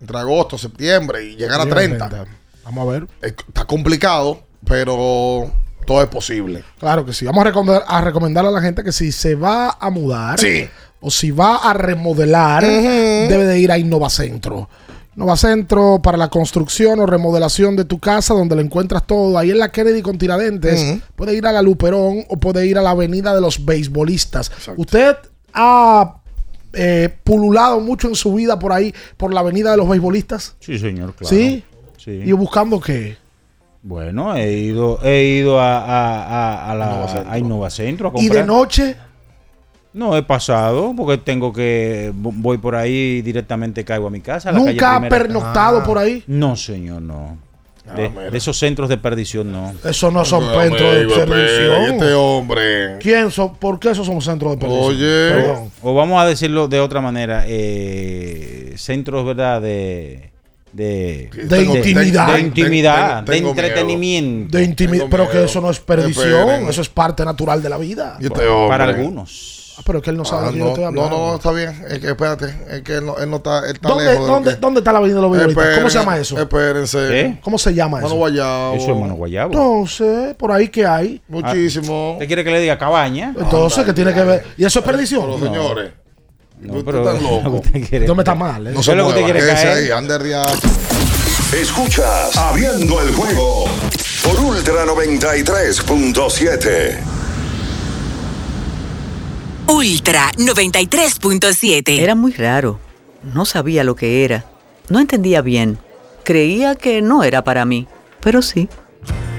entre agosto, septiembre y llegar a Llega a 30. 30. Vamos a ver. Está complicado, pero todo es posible. Claro que sí. Vamos a recomendar, a recomendar a la gente que si se va a mudar Sí. o si va a remodelar, debe de ir a Innovacentro. Innovacentro para la construcción o remodelación de tu casa, donde lo encuentras todo. Ahí en la Kennedy con Tiradentes. Puede ir a la Luperón o puede ir a la Avenida de los Beisbolistas. Usted ha eh, pululado mucho en su vida por ahí, por la Avenida de los Beisbolistas. Sí, señor, claro. ¿Sí? Sí. ¿Y buscando qué? Bueno, he ido, he ido a, a, a, a la, a Innovacentro a ¿Y de comprar. noche? No, he pasado porque tengo que. Voy por ahí directamente caigo a mi casa. a la calle ¿Nunca ha pernoctado por ahí? No, señor, no. De, mira. de esos centros de perdición, no. Eso no son centros de perdición. Este hombre. ¿Quién son? ¿Por qué esos son centros de perdición? Oye. Perdón. O vamos a decirlo de otra manera, eh, centros, ¿verdad? De, de, De intimidad. de, intimidad, Tengo- tengo de entretenimiento. De intimi- pero que eso no es perdición, eso es parte natural de la vida. Y este hombre. Para algunos. Ah, pero que él no sabe Ah, yo no, estoy no, hablando. no, no, está bien. Es que espérate, es que él no, él no está, él está ¿Dónde, lejos dónde, que- dónde está la avenida de los Beisbolistas? ¿Cómo se llama eso? Espérense. ¿Qué? ¿Cómo se llama Mano eso? Guayabo. Eso es Mano Guayabo. No sé, por ahí que hay. Muchísimo. ¿Usted quiere que le diga cabaña? Entonces, ¿qué tiene que ver? ¿Y eso es perdición? Pero señores, No, usted pero está loco. usted quiere- No me está mal, ¿eh? No es lo que usted quiere caer. ahí, Escuchas Abriendo el juego por Ultra 93.7. Ultra 93.7. Era muy raro. No sabía lo que era. No entendía bien. Creía que no era para mí, pero sí.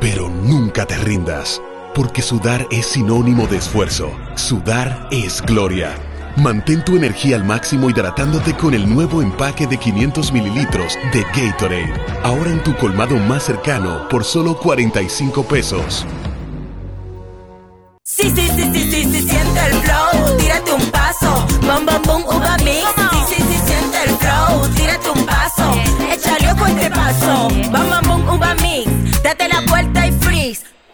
pero nunca te rindas, porque sudar es sinónimo de esfuerzo, sudar es gloria. Mantén tu energía al máximo hidratándote con el nuevo empaque de 500 mililitros de Gatorade, ahora en tu colmado más cercano por solo 45 pesos. Sí, sí, sí, sí, sí, sí, siente el flow, tírate un paso, bom, bom, bom, uva mix. Sí, sí, sí, siente el flow, tírate un paso, échale ojo este paso, bom, bom, bom, uva mix. Date la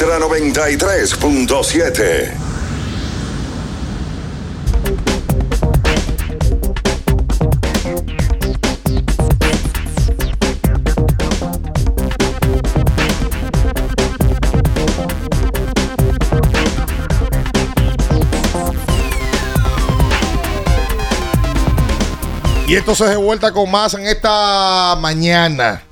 Ultra 93.7. Y esto se de vuelta con más en esta mañana.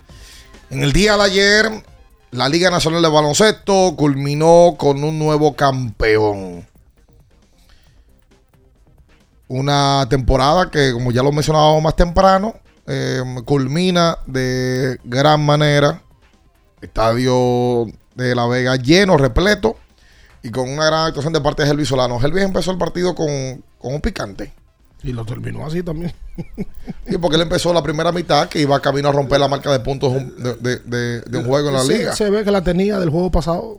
En el día de ayer, la Liga Nacional de Baloncesto culminó con un nuevo campeón. Una temporada que, como ya lo mencionábamos más temprano, eh, culmina de gran manera. Estadio de La Vega lleno, repleto. Y con una gran actuación de parte de Helvis Solano. Helvis empezó el partido con, con un picante. Y lo terminó así también. Sí, porque él empezó la primera mitad que iba camino a romper la marca de puntos de, de- de- de un juego en la Sí, liga. Se ve que la tenía del juego pasado.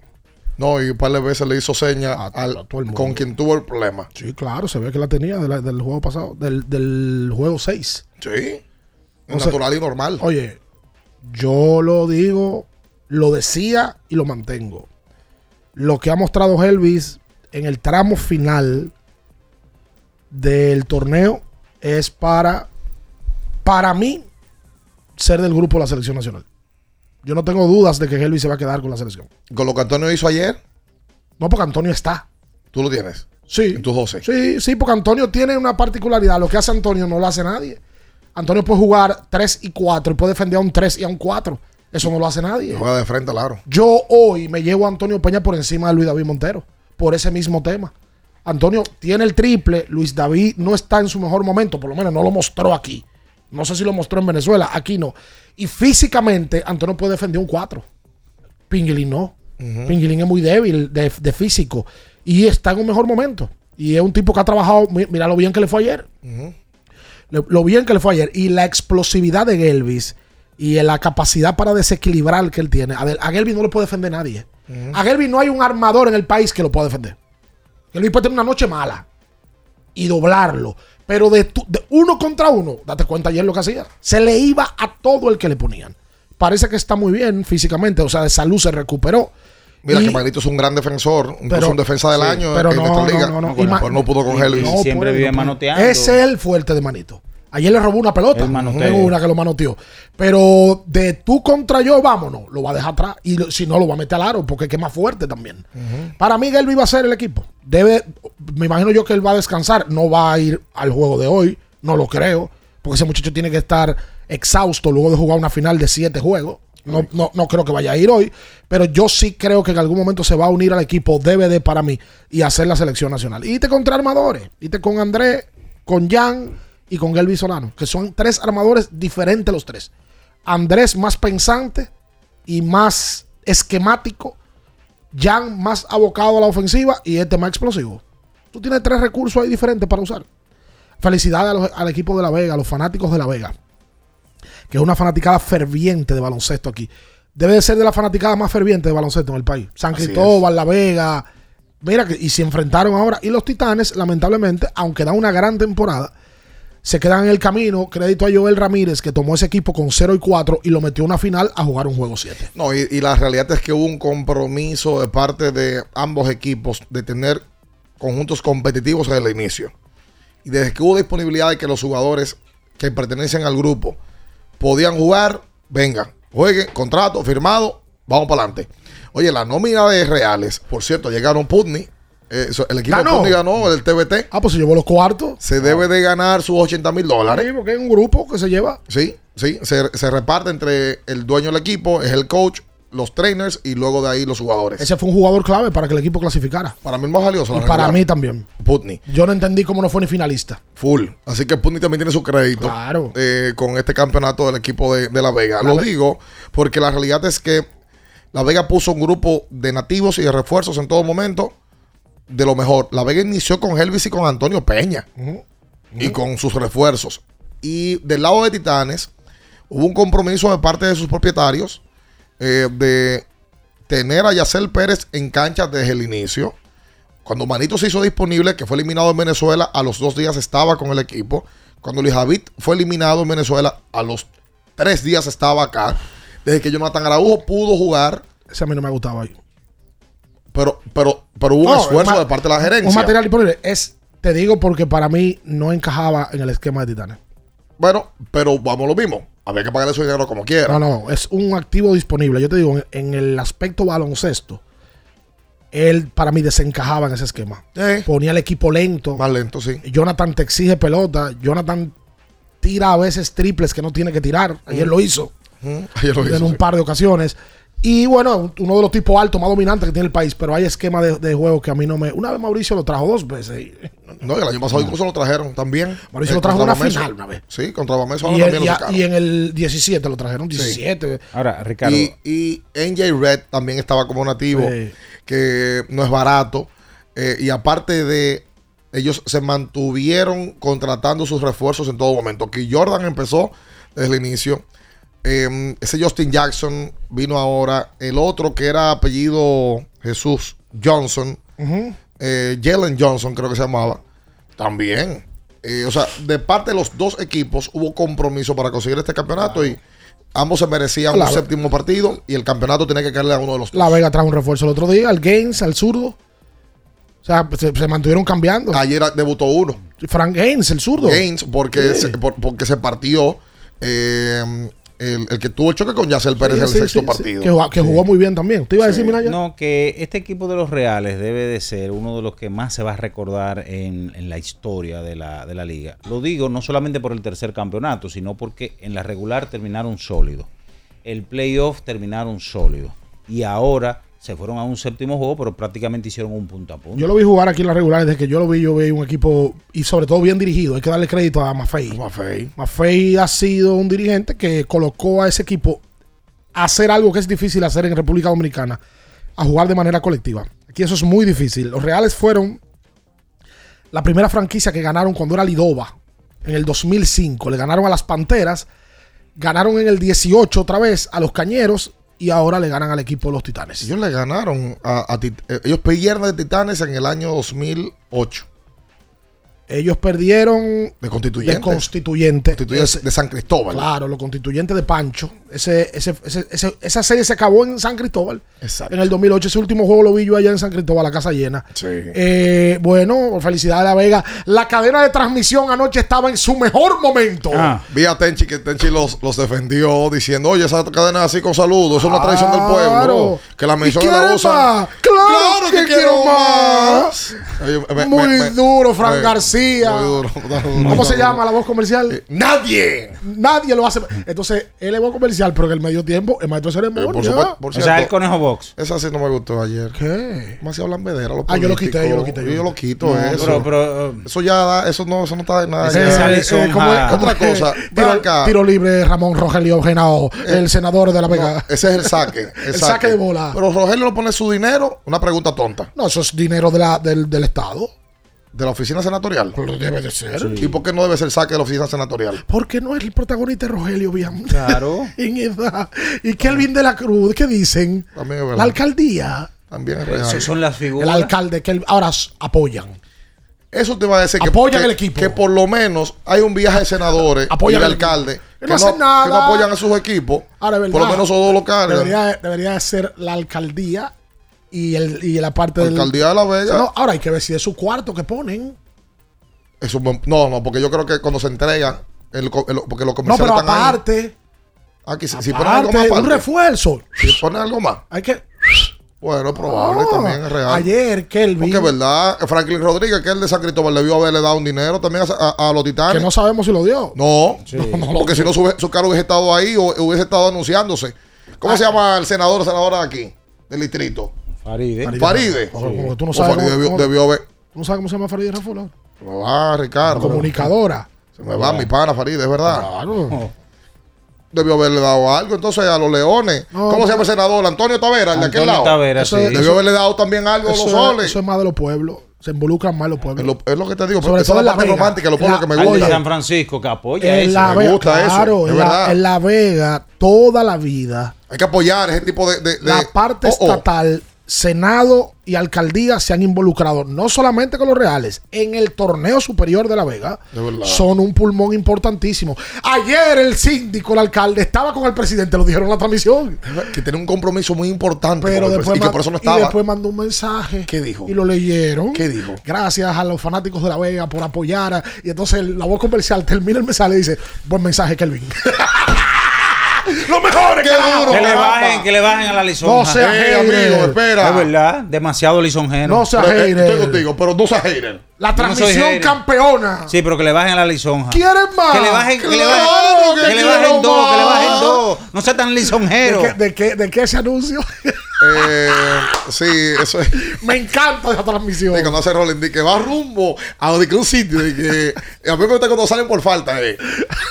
No, y un par de veces le hizo seña al- con quien tuvo el problema. Sí, claro, se ve que la tenía de la- del juego pasado, del, del juego 6. Sí. Natural y normal. Oye, yo lo digo, lo decía y lo mantengo. Lo que ha mostrado Elvis en el tramo final del torneo es para, para mí, ser del grupo de la selección nacional. Yo no tengo dudas de que Elvis se va a quedar con la selección. ¿Con lo que Antonio hizo ayer? No, porque Antonio está. ¿Tú lo tienes? Sí. En tus 12. Sí, sí, porque Antonio tiene una particularidad. Lo que hace Antonio no lo hace nadie. Antonio puede jugar 3 y 4 y puede defender a un 3 y a un 4. Eso no lo hace nadie. Juega de frente, claro. Yo hoy me llevo a Antonio Peña por encima de Luis David Montero. Por ese mismo tema. Antonio tiene el triple. Luis David no está en su mejor momento. Por lo menos no lo mostró aquí. No sé si lo mostró en Venezuela. Aquí no. Y físicamente, Antonio puede defender un 4. Pinguilín no. Pinguilín es muy débil de, de físico. Y está en un mejor momento. Y es un tipo que ha trabajado. mi- Mira lo bien que le fue ayer. Lo, lo bien que le fue ayer. Y la explosividad de Gelvis. Y la capacidad para desequilibrar que él tiene. A, a Gelvis no le puede defender nadie. A Gelvis no hay un armador en el país que lo pueda defender. Gelvis puede tener una noche mala. Y doblarlo. Pero de, tu- de uno contra uno, date cuenta ayer lo que hacía. Se le iba a todo el que le ponían. Parece que está muy bien físicamente. O sea, de salud se recuperó. Mira Y- que Manito es un gran defensor, incluso Pero- un defensa del sí, año pero en no, esta no, liga. no, no. Pues Y ma- no pudo. No puede, no puede. Ese es el fuerte de Manito. Ayer le robó una pelota. En una que lo manoteó. Pero de tú contra yo, vámonos. Lo va a dejar atrás. Y si no, lo va a meter al aro. Porque es que es más fuerte también. Para mí, Gelby va a ser el equipo. Debe, me imagino yo que él va a descansar. No va a ir al juego de hoy. No lo creo. Porque ese muchacho tiene que estar exhausto luego de jugar una final de siete juegos. No, no, no creo que vaya a ir hoy. Pero yo sí creo que en algún momento se va a unir al equipo DVD para mí y hacer la selección nacional. Y te contra armadores. Y te con André, con Jan y con Gelby Solano. Que son tres armadores diferentes los tres. Andrés más pensante y más esquemático. Jan más abocado a la ofensiva y este más explosivo. Tú tienes tres recursos ahí diferentes para usar. Felicidades a los- al equipo de La Vega, a los fanáticos de La Vega, que es una fanaticada ferviente de baloncesto aquí. Debe de ser de la fanaticada más ferviente de baloncesto en el país. San Así Cristóbal, La Vega. Mira, que, y se enfrentaron ahora. Y los Titanes, lamentablemente, aunque dan una gran temporada, se quedan en el camino. Crédito a Joel Ramírez, que tomó ese equipo con 0 y 4 y lo metió a una final a jugar un juego 7. No, y, y la realidad es que hubo un compromiso de parte de ambos equipos de tener conjuntos competitivos desde el inicio. Y desde que hubo disponibilidad de que los jugadores que pertenecen al grupo podían jugar, vengan, jueguen, contrato firmado, vamos para adelante. Oye, la nómina de Reales, por cierto, llegaron Putney. Eh, so- el equipo Ganó. Putney ganó el TBT. Ah, pues se llevó los cuartos. Se debe de ganar sus 80 mil dólares. Sí, porque es un grupo que se lleva. Sí, sí, se, se reparte entre el dueño del equipo, es el coach, los trainers y luego de ahí los jugadores. Ese fue un jugador clave para que el equipo clasificara. Para mí el más valioso. Y para mí también. Putney. Yo no entendí cómo no fue ni finalista. Full. Así que Putney también tiene su crédito Claro. eh, con este campeonato del equipo de, de La Vega. La Lo Ve- digo porque la realidad es que La Vega puso un grupo de nativos y de refuerzos en todo momento de lo mejor. La Vega inició con Elvis y con Antonio Peña y con sus refuerzos. Y del lado de Titanes hubo un compromiso de parte de sus propietarios eh, de tener a Yacel Pérez en cancha desde el inicio. Cuando Manito se hizo disponible, que fue eliminado en Venezuela, a los dos días estaba con el equipo. Cuando Luis David fue eliminado en Venezuela, a los tres días estaba acá. Desde que Jonathan Araujo pudo jugar, Ese a mí no me gustaba ahí. Pero, pero, pero hubo un No, esfuerzo de parte de la gerencia. Un material disponible. Es, te digo porque para mí no encajaba en el esquema de Titanes. Bueno, pero vamos a lo mismo. Había que pagarle su dinero como quiera. No, no, es un activo disponible. Yo te digo, en, en el aspecto baloncesto, él para mí desencajaba en ese esquema. Ponía el equipo lento. Más lento, sí. Jonathan te exige pelota. Jonathan tira a veces triples que no tiene que tirar. Ayer Mm. lo hizo. Ayer lo en hizo, un sí. par de ocasiones. Y bueno, uno de los tipos altos más dominantes que tiene el país. Pero hay esquema de, de juego que a mí no me. Una vez Mauricio lo trajo dos veces. y- No, el año pasado incluso lo trajeron también. Mauricio Eh, lo trajo una Bameso. final una vez. Sí, contra Bameso Y, el- y lo a- sacaron. y en el 17 lo trajeron. 17. Ahora, Ricardo. Y, y NJ Red también estaba como nativo, Sí. que no es barato. Eh, y aparte de, ellos se mantuvieron contratando sus refuerzos en todo momento. Que Jordan empezó desde el inicio. Eh, ese Justin Jackson vino ahora. El otro que era apellido Jesús Johnson. Eh, Jalen Johnson creo que se llamaba. También. Eh, o sea, de parte de los dos equipos hubo compromiso para conseguir este campeonato y ambos se merecían un séptimo partido y el campeonato tenía que caerle a uno de los dos. La Vega trajo un refuerzo el otro día, al Gaines, al zurdo. O sea, se, se mantuvieron cambiando. Ayer debutó uno. Frank Gaines, el zurdo. Gaines, porque, Sí. se, por- porque se partió eh, el, el que tuvo el choque con Yacel Pérez Sí, en el sí, sexto sí, sí. partido. Que, jugó, que jugó muy bien también. ¿Te iba a decir, Minaya? No, que este equipo de los Reales debe de ser uno de los que más se va a recordar en, en la historia de la, de la liga. Lo digo no solamente por el tercer campeonato, sino porque en la regular terminaron sólidos. El playoff terminaron sólidos. Y ahora se fueron a un séptimo juego, pero prácticamente hicieron un punto a punto. Yo lo vi jugar aquí en la regular. Desde que yo lo vi, yo vi un equipo y sobre todo bien dirigido. Hay que darle crédito a Maffei. Maffei. Maffei ha sido un dirigente que colocó a ese equipo a hacer algo que es difícil hacer en República Dominicana, a jugar de manera colectiva. Aquí eso es muy difícil. Los Reales fueron la primera franquicia que ganaron cuando era Lidova, en el 2005. Le ganaron a las Panteras, ganaron en el 18 otra vez a los Cañeros y ahora le ganan al equipo de los Titanes. Ellos le ganaron a, a Tit- eh, ellos perdieron de Titanes en el año 2008. Ellos perdieron De constituyente. de constituyente. Constituyente de San Cristóbal. Claro, los constituyentes de Pancho. Ese, ese, ese- ese- esa serie se acabó en San Cristóbal. Exacto. En el 2008. Ese último juego lo vi yo allá en San Cristóbal, la casa llena. Eh, bueno, felicidades a La Vega. La cadena de transmisión anoche estaba en su mejor momento. Ah. Vi a Tenchi que Tenchi los, los defendió diciendo, oye, esa cadena así con saludos, eso es una tradición del pueblo. Claro. Que la ¿Y mención la usan. Claro que quiero más. Me- Muy me- duro, Fran eh, García. muy duro. ¿Cómo se llama la voz comercial? Nadie. Nadie lo hace. Entonces, él es voz comercial, pero en el medio tiempo es maestro de ceremonia. Eh, por supuesto, por O sea, el conejo box. Esa sí no me gustó ayer. ¿Qué? Hablan vedera los Ah, yo lo quité, yo lo quité, yo Yo, lo lo quito No, eso. pero- pero, uh, eso ya da, eso no, eso no está de nada. Es Eh, Alison ¿cómo es? Ha- ¿Cómo Otra cosa, Tiro, acá. tiro libre Ramón Rogelio Genao, el senador de La Vega. No, ese es el saque. El, El saque de bola. Pero Rogelio no pone su dinero. Una pregunta tonta. No, eso es dinero de la, del, del Estado. ¿De la oficina senatorial? Pero debe de ser. ¿Y por qué no debe ser saque de la oficina senatorial? Porque no es el protagonista de Rogelio, bien. Claro. en edad. Y Kelvin de la Cruz, ¿qué dicen? También es verdad. La alcaldía. También es real. Esas son las El figuras. alcalde que ahora apoyan. Eso te va a decir que, Apoyan que- el equipo. que por lo menos hay un viaje de senadores Apoyan y de el alcalde que, Que no no, hacen nada. que no apoyan a sus equipos. Ahora, ¿verdad? por lo menos esos dos lo cargan. Debería, debería de ser la alcaldía y, el, y la parte del. Alcaldía de La Vega. No, ahora hay que ver si es su cuarto que ponen. Eso, no, no, porque yo creo que cuando se entregan, el el- porque los No, comerciales pero están ahí. aparte. Aquí, si, si ponen algo aparte, más un aparte, refuerzo. si ponen algo más, Hay que. bueno, es probable Ah, también es real. Ayer, Kelvin. Porque es verdad, Franklin Rodríguez, que es el de San Cristóbal, debió haberle dado un dinero también a, a- a los titanes. Que no sabemos si lo dio. No, porque si no su, su cargo hubiese estado ahí o hubiese estado anunciándose. ¿Cómo Ah. se llama el senador o senadora de aquí? Del distrito. Faride. Faride. Como- como que tú no sabes Faride cómo- debió, haber. ¿Tú no sabes cómo se llama Farideh Raful? Se me va, Ricardo. Comunicadora. Se me va mi pana Faride, es verdad. Claro. Debió haberle dado algo. Entonces a los leones. No, ¿Cómo no. se llama el senador? Antonio Tavera, el de aquel Antonio lado. Tavera, Eso sí. Debió haberle dado también algo a los Eso, soles. es, eso es más de los pueblos. Se involucran más los Es pueblos. lo, es lo que te digo. Sobre Esa todo es en la La parte Vega. romántica de los pueblos La- que me Al de gusta. San Francisco que apoya en eso. la me Vega, gusta eso, claro, es en, la, verdad. en La Vega, toda la vida, Hay que apoyar ese tipo de. de- de- la parte Oh, oh. Senado y alcaldía se han involucrado no solamente con los reales, en el torneo superior de La Vega, De verdad. son un pulmón importantísimo. Ayer el síndico, el alcalde, estaba con el presidente, lo dijeron en la transmisión. Que tiene un compromiso muy importante. Pero después, y que man- por eso no y estaba. después mandó un mensaje. ¿Qué dijo? Y lo leyeron. ¿Qué dijo? Gracias a los fanáticos de La Vega por apoyar. y entonces la voz comercial termina el mensaje y dice: Buen mensaje, Kelvin. ¡Lo mejor Qué duro. Que le bajen, que le bajen a la lisonja. No sea Ey, hater. amigo, espera. Es verdad, demasiado lisonjero. No sea Pero, eh, hater. Estoy contigo, pero no seas hater. La no transmisión campeona. Sí, pero que le bajen a la lisonja. ¿Quieren más? Que le bajen, que le bajen, que que le bajen dos, que le bajen dos. No sea tan lisonjero. ¿De qué, de, qué, ¿De qué ese anuncio? Eh, sí, eso es. Me encanta esa transmisión. Y cuando hace Roland, di que va rumbo a de que un sitio. De que, a mí me gusta cuando salen por falta. Eh.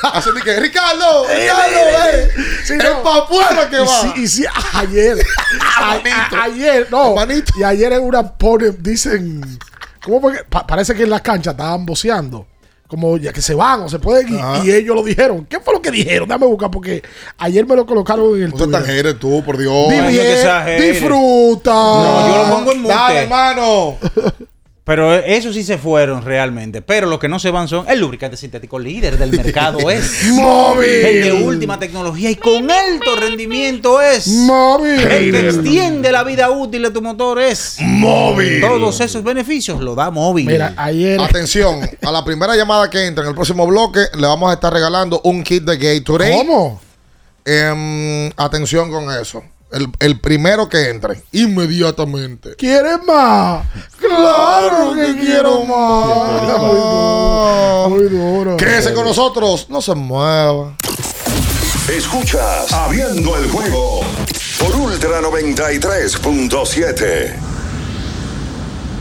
Hacen de que, Ricardo, Ricardo, eh. Sí, es no. pa' afuera que Y va. y sí, ayer. a- a- ayer, no. Manito. Y ayer en una pone, dicen. ¿Cómo fue que? pa- parece que en la cancha estaban boceando. Como ya que se van o se pueden ir. Ajá. Y ellos lo dijeron. ¿Qué fue lo que dijeron? Dame buscar porque ayer me lo colocaron en el No Twitter. hater tú, por Dios. No disfruta. No, yo lo pongo en mute. Dale, hermano. Pero eso sí se fueron realmente. Pero los que no se van son el lubricante sintético líder del mercado es Móvil. el de última tecnología y con alto rendimiento es Móvil. el que extiende la vida útil de tu motor es Móvil. Todos esos beneficios lo da móvil. Mira, ayer. Atención, a la primera llamada que entra en el próximo bloque, le vamos a estar regalando un kit de Gatorade. ¿Cómo? Em, atención con eso. El, el primero que entre, inmediatamente. ¿Quieres más? Claro que quiero más. Muy duro. Muy duro. Quédese con nosotros, no se mueva. Escuchas Abriendo el juego por Ultra 93.7.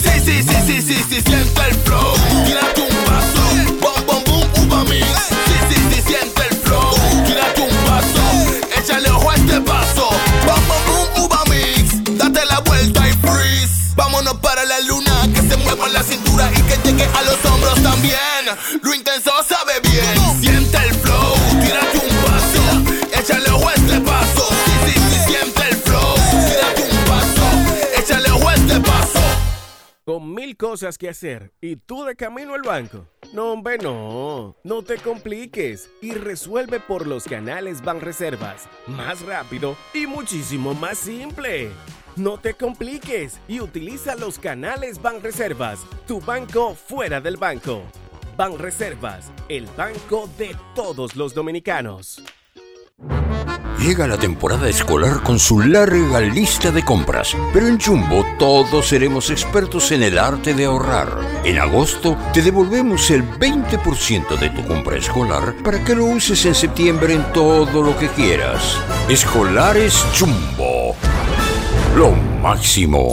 Sí, sí, sí, sí, sí, sí, siente el flow. Tírate un paso. Bom, bom, boom, uva mix. Sí, sí, sí, siente el flow. Tírate un paso. Échale ojo a este paso. Bom, bom, boom, uva mix. Date la vuelta y freeze. Vámonos para la luna. Que se mueva la cintura y que llegue a los hombros también. Lo intenso sabe bien. Siente cosas que hacer y tú de camino al banco. No, hombre, no. No te compliques y resuelve por los canales Banreservas. Más rápido y muchísimo más simple. No te compliques y utiliza los canales Banreservas, tu banco fuera del banco. Banreservas, el banco de todos los dominicanos. Llega la temporada escolar con su larga lista de compras, pero en Jumbo todos seremos expertos en el arte de ahorrar. En agosto te devolvemos el 20% de tu compra escolar para que lo uses en septiembre en todo lo que quieras. Escolares Jumbo. Lo máximo.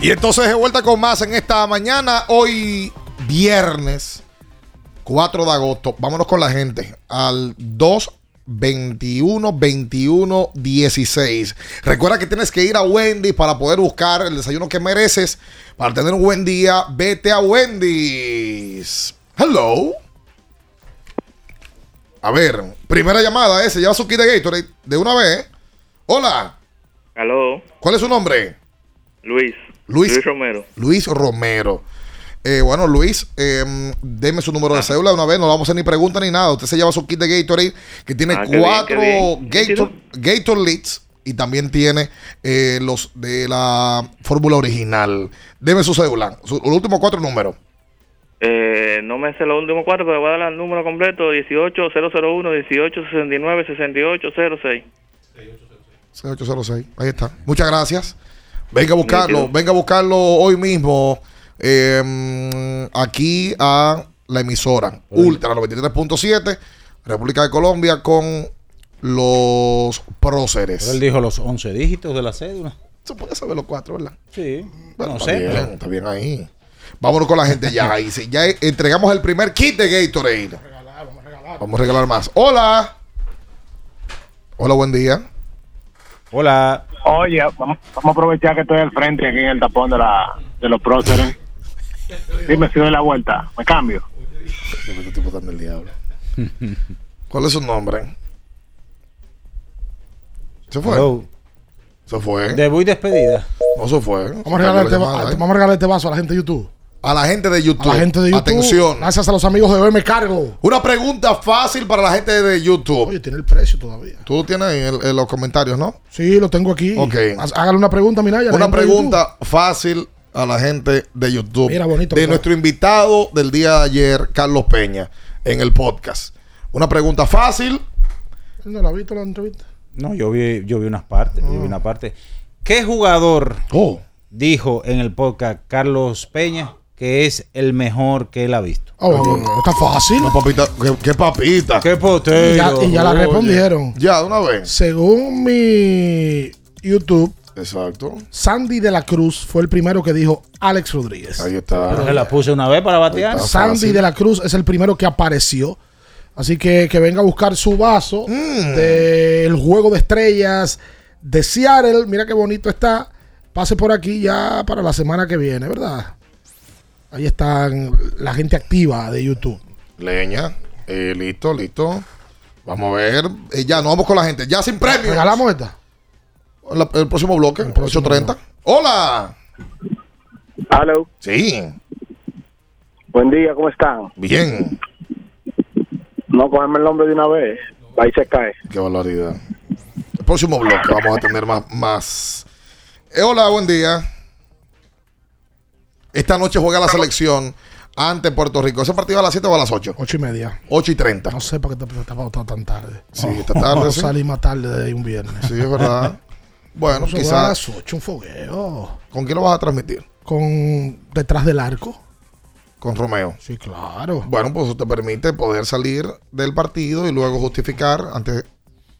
Y entonces de vuelta con más en esta mañana, hoy viernes 4 de agosto. Vámonos con la gente al 2 21 21 16. Recuerda que tienes que ir a Wendy para poder buscar el desayuno que mereces. Para tener un buen día, vete a Wendy's. Hello. A ver, primera llamada ese. Lleva su kit de Gatorade de una vez. Hola. Aló, ¿Cuál es su nombre? Luis. Luis, Romero. Luis Romero. Eh, bueno, Luis, eh, deme su número de cédula de una vez. No le vamos a hacer ni pregunta ni nada. Usted se lleva su kit de Gatorade que tiene Ah, cuatro bien. Gator, Gator Leads y también tiene eh, los de la fórmula original. Deme su cédula, su- los últimos cuatro números. Eh, no me sé los últimos cuatro, pero voy a dar el número completo: 18001, 1869, 6806. 6806. Ahí está. Muchas gracias. Venga a buscarlo, venga a buscarlo hoy mismo eh, aquí a la emisora Ultra 93.7, República de Colombia con los próceres. Pero él dijo los 11 dígitos de la cédula. Se puede saber los cuatro, ¿verdad? Sí. Bueno, no está sé. bien, está bien ahí. Vámonos con la gente ya. Ahí sí, ya entregamos el primer kit de Gatorade. Vamos a regalar más. Hola. Hola, buen día. Hola. Oye, vamos, vamos a aprovechar que estoy al frente aquí en el tapón de, la, de los próceres. Dime si doy la vuelta. Me cambio. Tipo está en el diablo. ¿Cuál es su nombre? ¿Se fue? Hello. ¿Se fue? Debut y despedida. No se fue. Vamos a, regalar este, va- vamos a regalar este vaso a la gente de YouTube. A la gente de YouTube. A la gente de YouTube. Atención. Gracias a los amigos de OM Cargo. Una pregunta fácil para la gente de YouTube. Oye, tiene el precio todavía. Tú tienes en, el- en los comentarios, ¿no? Sí, lo tengo aquí. Ok. Hágale una pregunta, mira. ya la Una pregunta fácil a la gente de YouTube. Mira, bonito, De mira. nuestro invitado del día de ayer, Carlos Peña, en el podcast. Una pregunta fácil ¿No la ha visto la entrevista? No, yo vi, yo vi unas partes, yo vi una parte. ¿Qué jugador Oh. dijo en el podcast Carlos Peña que es el mejor que él ha visto? Oh, está fácil. No, papita, ¿qué, qué papita? ¿Qué Y potero? ya, y ya la Oye. respondieron. Ya, de una vez. Según mi YouTube, Exacto. Sandy de la Cruz fue el primero que dijo Alex Rodríguez. Ahí está. Se la puse una vez para batear. Sandy de la Cruz es el primero que apareció. Así que que venga a buscar su vaso Mm. del juego de estrellas de Seattle. Mira qué bonito está. Pase por aquí ya para la semana que viene, ¿verdad? Ahí están la gente activa de YouTube. Leña. Eh, listo, listo. Vamos a ver. Eh, ya, nos vamos con la gente. Ya sin premios. ¿Regalamos esta? La- el próximo bloque, 8.30. ¡Hola! Hello. Sí, Buen día, ¿cómo están? bien. No, cogerme el nombre de una vez. Ahí se cae. Qué barbaridad. El próximo bloque vamos a tener más. más. Eh, hola, buen día. Esta noche juega la selección ante Puerto Rico. ¿Ese partido a las 7 o a las 8? 8 y media. 8 y 30. No sé por qué te, te tan tarde. Sí, esta tarde, sí. Salí más tarde de un viernes. Sí, es verdad. Bueno, va a quizás. las 8, un fogueo. ¿Con quién lo vas a transmitir? Con detrás del arco. Con Romeo. Sí, claro. Bueno, pues eso te permite poder salir del partido y luego justificar antes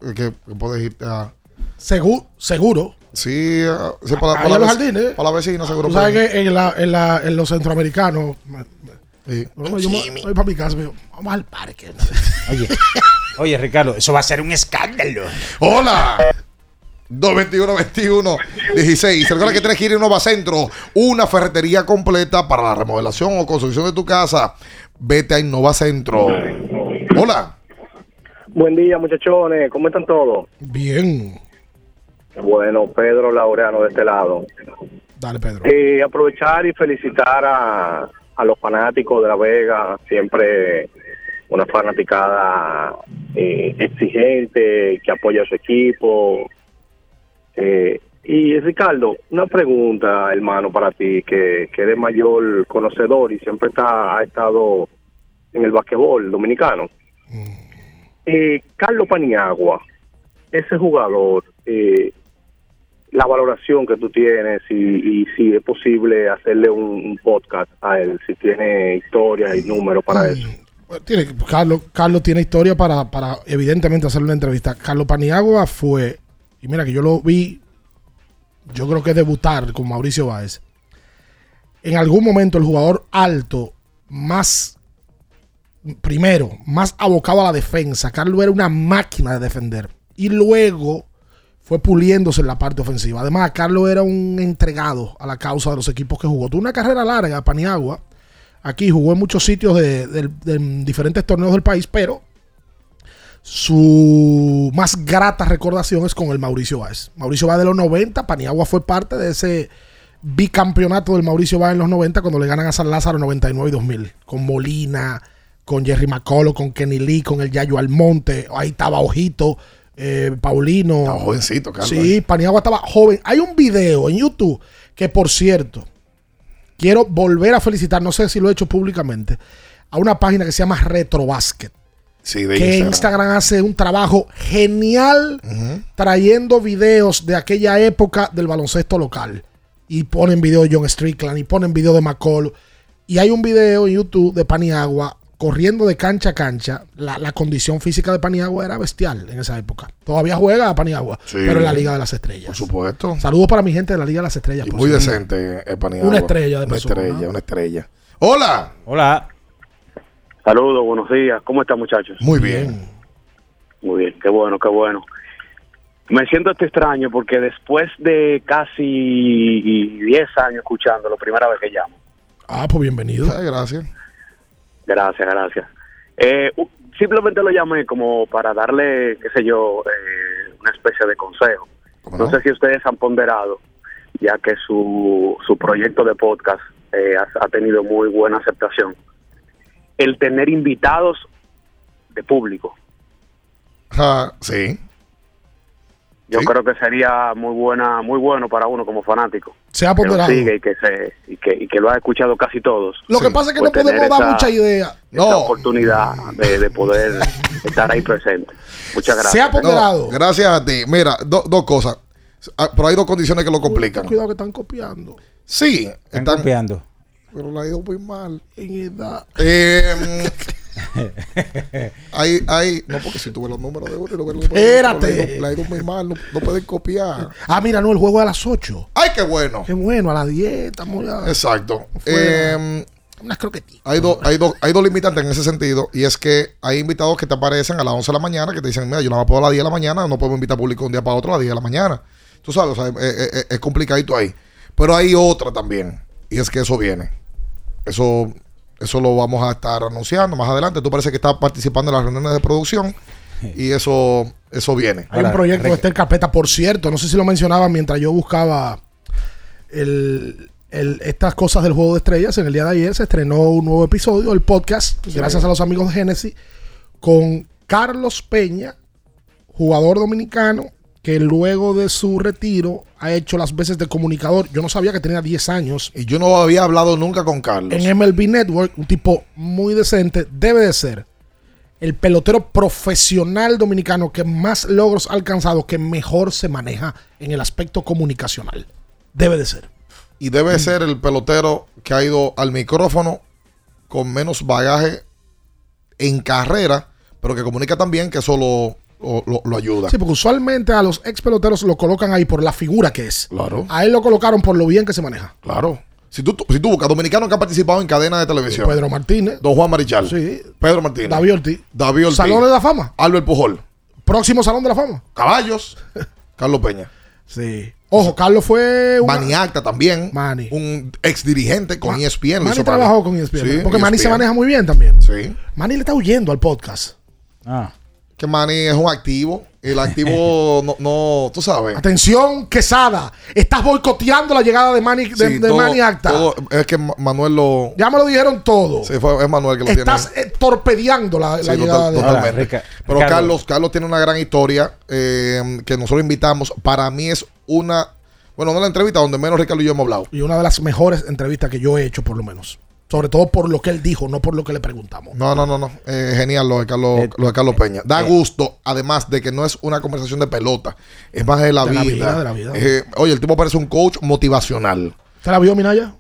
que, que puedes irte a. Seguro. seguro. Sí, a- sí, para, los jardines. para la vecina, seguro. Tú sabes que en, la, en, la, en los centroamericanos. me- Sí. Bueno, yo me- voy para mi casa y me digo, vamos al parque. Oye, oye, Ricardo, eso va a ser un escándalo. ¡Hola! 221-21-16. Recuerda que tienes que ir a Innova Centro, una ferretería completa para la remodelación o construcción de tu casa. Vete a Innova Centro. Hola. Buen día, muchachones. ¿Cómo están todos? Bien. Bueno, Pedro Laureano de este lado. Dale, Pedro. Eh, aprovechar y felicitar a, a los fanáticos de La Vega. Siempre una fanaticada eh, exigente, que apoya a su equipo. Eh, y Ricardo, una pregunta, hermano, para ti, que, que eres mayor conocedor y siempre está, ha estado en el basquetbol dominicano. Eh, Carlos Paniagua, ese jugador, eh, la valoración que tú tienes y, y si es posible hacerle un, un podcast a él, si tiene historia y números para eso. Tiene, Carlos, Carlos tiene historia para, para evidentemente hacerle una entrevista. Carlos Paniagua fue, y mira que yo lo vi, yo creo que debutar con Mauricio Báez. En algún momento el jugador alto, más, primero, más abocado a la defensa. Carlos era una máquina de defender. Y luego fue puliéndose en la parte ofensiva. Además, Carlos era un entregado a la causa de los equipos que jugó. Tuvo una carrera larga, Paniagua. Aquí jugó en muchos sitios de, diferentes torneos del país, pero su más grata recordación es con el Mauricio Báez. Mauricio Báez de los 90, Paniagua fue parte de ese bicampeonato del Mauricio Báez en los 90 cuando le ganan a San Lázaro 99 y 2000. Con Molina, con Jerry McCullough, con Kenny Lee, con el Yayo Almonte. Ahí estaba Ojito, eh, Paulino. Estaba jovencito, Carlos. Sí, Paniagua estaba joven. Hay un video en YouTube que, por cierto, quiero volver a felicitar, no sé si lo he hecho públicamente, a una página que se llama Retrobasket. Sí, de Que Instagram. Instagram hace un trabajo genial trayendo videos de aquella época del baloncesto local. Y ponen video de John Strickland y ponen video de McCall. Y hay un video en YouTube de Paniagua corriendo de cancha a cancha. La, la condición física de Paniagua era bestial en esa época. Todavía juega a Paniagua, Sí. pero en la Liga de las Estrellas. Por supuesto. Saludos para mi gente de la Liga de las Estrellas. Y muy decente, eh, Paniagua. Una estrella de Una persona. estrella, una estrella. Hola. Hola. Saludos, buenos días. ¿Cómo están, muchachos? Muy bien. Muy bien, qué bueno, qué bueno. Me siento este extraño porque después de casi 10 años escuchando, la primera vez que llamo. Ah, pues bienvenido. gracias. Gracias, gracias. Eh, simplemente lo llamé como para darle, qué sé yo, eh, una especie de consejo. No sé si ustedes han ponderado, ya que su, su proyecto de podcast eh, ha, ha tenido muy buena aceptación, el tener invitados de público. Ah, sí. Yo creo que sería muy buena, muy bueno para uno como fanático. Se ha que lo ponderado. sigue y que, se, y, que, y que lo ha escuchado casi todos. Lo que pasa es que Pues no podemos tener dar esa- mucha idea. esa oportunidad de, de poder estar ahí presente. Muchas gracias. No, gracias a ti. Mira, do- dos cosas. Ah, Pero hay dos condiciones que lo complican. Cuidado que están copiando. Sí, Están copiando. Pero la ha ido muy mal. En edad. Eh, hay, hay, no, porque si tuve los números de uno y número de Espérate. la muy mal, no, no pueden copiar. Ah, mira, no, el juego es a las 8. ¡Ay, qué bueno! Qué bueno, a las 10. Estamos ya. Exacto. Eh, Unas croquetitas. hay, dos hay, dos hay dos limitantes en ese sentido. Y es que hay invitados que te aparecen a las 11 de la mañana que te dicen, mira, yo nada más puedo a las 10 de la mañana, no puedo invitar público un día para otro a las 10 de la mañana. Tú sabes, o sea, es, es- es complicadito ahí. Pero hay otra también. Y es que eso viene. Eso, eso lo vamos a estar anunciando más adelante. Tú parece que estás participando en las reuniones de producción. Y eso, eso viene. Hay un proyecto de Esther Carpeta, por cierto, no sé si lo mencionaba mientras yo buscaba el, el- estas cosas del juego de estrellas. En el día de ayer se estrenó un nuevo episodio, el podcast, gracias a los amigos de Genesis, con Carlos Peña, jugador dominicano, que luego de su retiro ha hecho las veces de comunicador. Yo no sabía que tenía 10 años. Y yo no había hablado nunca con Carlos. En MLB Network, un tipo muy decente, debe de ser el pelotero profesional dominicano que más logros ha alcanzado, que mejor se maneja en el aspecto comunicacional. Debe de ser. Y debe ser el pelotero que ha ido al micrófono con menos bagaje en carrera, pero que comunica también que eso lo, lo- lo- lo ayuda. Sí, porque usualmente a los ex peloteros lo colocan ahí por la figura que es. Claro. A él lo colocaron por lo bien que se maneja. Claro. Si tú, si tú buscas dominicanos que han participado en cadena de televisión. Pedro Martínez. Don Juan Marichal. Sí. Pedro Martínez. David Ortiz. David Ortiz. Salón de la Fama. Albert Pujol. Próximo Salón de la Fama. Caballos. Carlos Peña. Sí. Ojo, Carlos fue. una- Manny Acta también. Manny. Un ex dirigente con E ESPN. hizo trabajó con E ESPN. Sí, porque Manny se ESPN. maneja muy bien también. Sí. Manny le está huyendo al podcast. Ah. Que Manny es un activo. El activo no, no, tú sabes. Atención, Quesada. Estás boicoteando la llegada de Manny, de, Sí, de todo- Manny Acta. todo- es que Ma- Manuel lo. Ya me lo dijeron todo. Sí, fue, es Manuel que lo Estás tiene. eh, torpedeando la, Sí, la total- llegada de totalmente. Rica- Pero Ricardo. Carlos, Carlos tiene una gran historia eh, que nosotros invitamos. Para mí es una. Bueno, una de las entrevistas donde menos Ricardo y yo hemos hablado. Y una de las mejores entrevistas que yo he hecho, por lo menos. Sobre todo por lo que él dijo, no por lo que le preguntamos. No, no, no, no. Eh, genial lo de, Carlos, Eh, lo de Carlos Peña. Da gusto, además de que no es una conversación de pelota, es más de la De vida. la vida, de la vida. Eh, oye, el tipo parece un coach motivacional. ¿Te la vio, Minaya?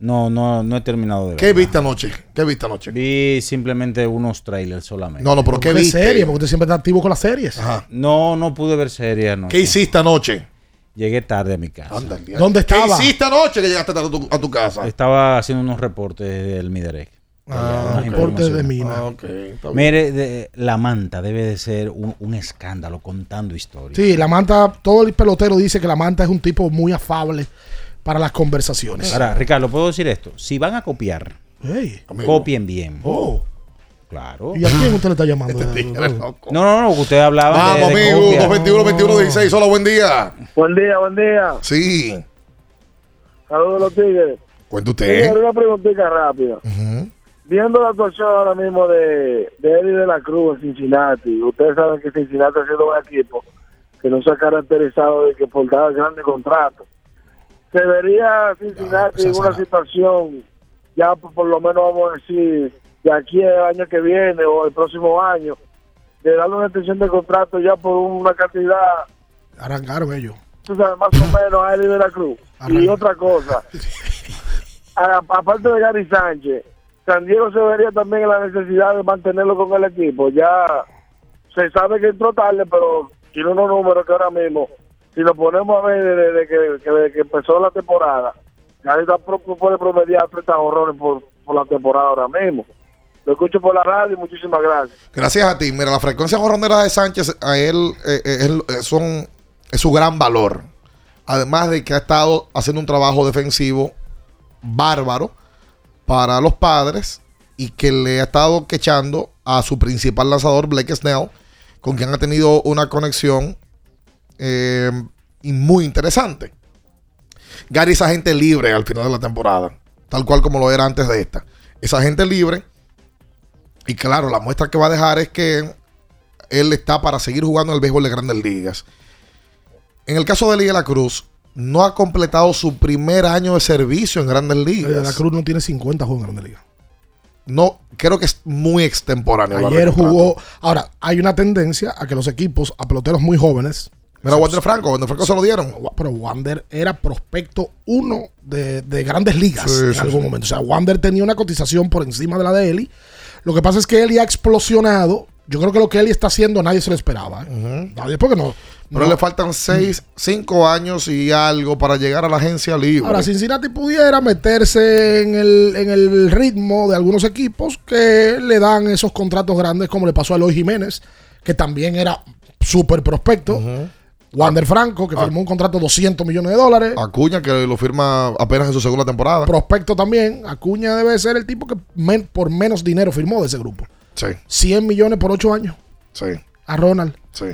No, no, no he terminado de ver. ¿Qué viste anoche? ¿Qué viste anoche? Vi simplemente unos trailers solamente. No, no, pero ¿qué ¿Qué viste? serie? Porque usted siempre está activo con las series. Ajá. No, no pude ver series anoche. ¿Qué hiciste anoche? Llegué tarde a mi casa. ¿Dónde ¿Qué estaba? hiciste anoche que llegaste tarde a tu, a tu casa? Estaba haciendo unos reportes del Miderec. Ah, Unas Reporte de. Mina. Ah, ok, está bien. Mire, de- la manta debe de ser un, un escándalo contando historias. Sí, la manta, todo el pelotero dice que la manta es un tipo muy afable para las conversaciones. Ahora, Ricardo, ¿puedo decir esto? Si van a copiar, copien bien. Oh. Claro. ¿Y a quién usted le está llamando? Eres loco. No, no, no, usted hablaba Vamos, de, amigo. copia. 221 21 16 Hola, buen día. Buen día, buen día. Sí. Saludos los tigres. Cuenta usted. Mira, una preguntita rápida. Viendo la actuación ahora mismo de, de Eddie de la Cruz en Cincinnati, ustedes saben que Cincinnati ha sido un equipo que no se ha caracterizado de que por dar grandes contratos. ¿Se vería Cincinnati en una situación, ya por, por lo menos vamos a decir, de aquí al año que viene o el próximo año, de darle una extensión de contrato ya por una cantidad Arrancaron ellos. tú sabes, más o menos a Eddie de la Cruz. Y otra cosa, a- aparte de Gary Sánchez, San Diego se vería también en la necesidad de mantenerlo con el equipo. Ya se sabe que entró tarde, pero tiene unos números que ahora mismo, si lo ponemos a ver desde que, que, desde que empezó la temporada, Gary puede promediar 30 horrores por, por la temporada ahora mismo. Lo escucho por la radio muchísimas gracias. Gracias a ti. Mira, la frecuencia jorronera de Sánchez a él eh, eh, eh, son, es su gran valor. Además de que ha estado haciendo un trabajo defensivo bárbaro para los padres y que le ha estado quechando a su principal lanzador, Blake Snell, con quien ha tenido una conexión eh, muy interesante. Gary es agente libre al final de la temporada, tal cual como lo era antes de esta. Es agente libre y claro, la muestra que va a dejar es que él está para seguir jugando el béisbol de grandes ligas. En el caso de Liga de la Cruz, no ha completado su primer año de servicio en Grandes De Ligas. la Cruz no tiene 50 juegos en Grande Liga. No, creo que es muy extemporáneo. de Ayer jugó. Ahora, hay una tendencia a que los equipos, a peloteros muy jóvenes. Mira, Wander Franco, Wander Franco se lo dieron. Pero Wander era prospecto uno de, de grandes ligas Sí, en sí, algún sí. momento. O sea, Wander tenía una cotización por encima de la de Eli. Lo que pasa es que Eli ha explosionado. Yo creo que lo que Eli está haciendo nadie se lo esperaba. ¿eh? Nadie, porque no. Pero no- le faltan seis, cinco años y algo para llegar a la agencia libre. Ahora, Cincinnati pudiera meterse en el, en el ritmo de algunos equipos que le dan esos contratos grandes, como le pasó a Eloy Jiménez, que también era súper prospecto. Wander Franco, que firmó un contrato de 200 millones de dólares. Acuña, que lo firma apenas en su segunda temporada. Prospecto también. Acuña debe ser el tipo que men- por menos dinero firmó de ese grupo. Sí. 100 millones por 8 años. Sí. A Ronald. Sí.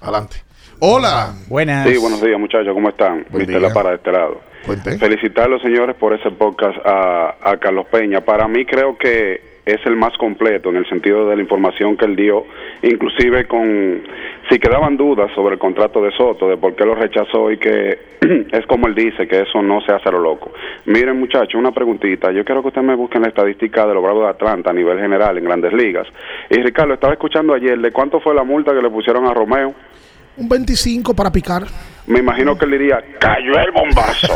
Adelante. Hola. Buenas. Sí, buenos días muchachos, ¿cómo están? Buen día. La Para de este lado. Cuente. Felicitar a los señores por ese podcast a, a Carlos Peña. Para mí creo que es el más completo en el sentido de la información que él dio, inclusive con si quedaban dudas sobre el contrato de Soto, de por qué lo rechazó y que es como él dice, que eso no se hace a lo loco. Miren muchachos, una preguntita, yo quiero que ustedes me busquen la estadística de los Bravos de Atlanta a nivel general en grandes ligas. Y Ricardo, estaba escuchando ayer de cuánto fue la multa que le pusieron a Romeo. Un 25 para picar. Me imagino que él diría, cayó el bombazo.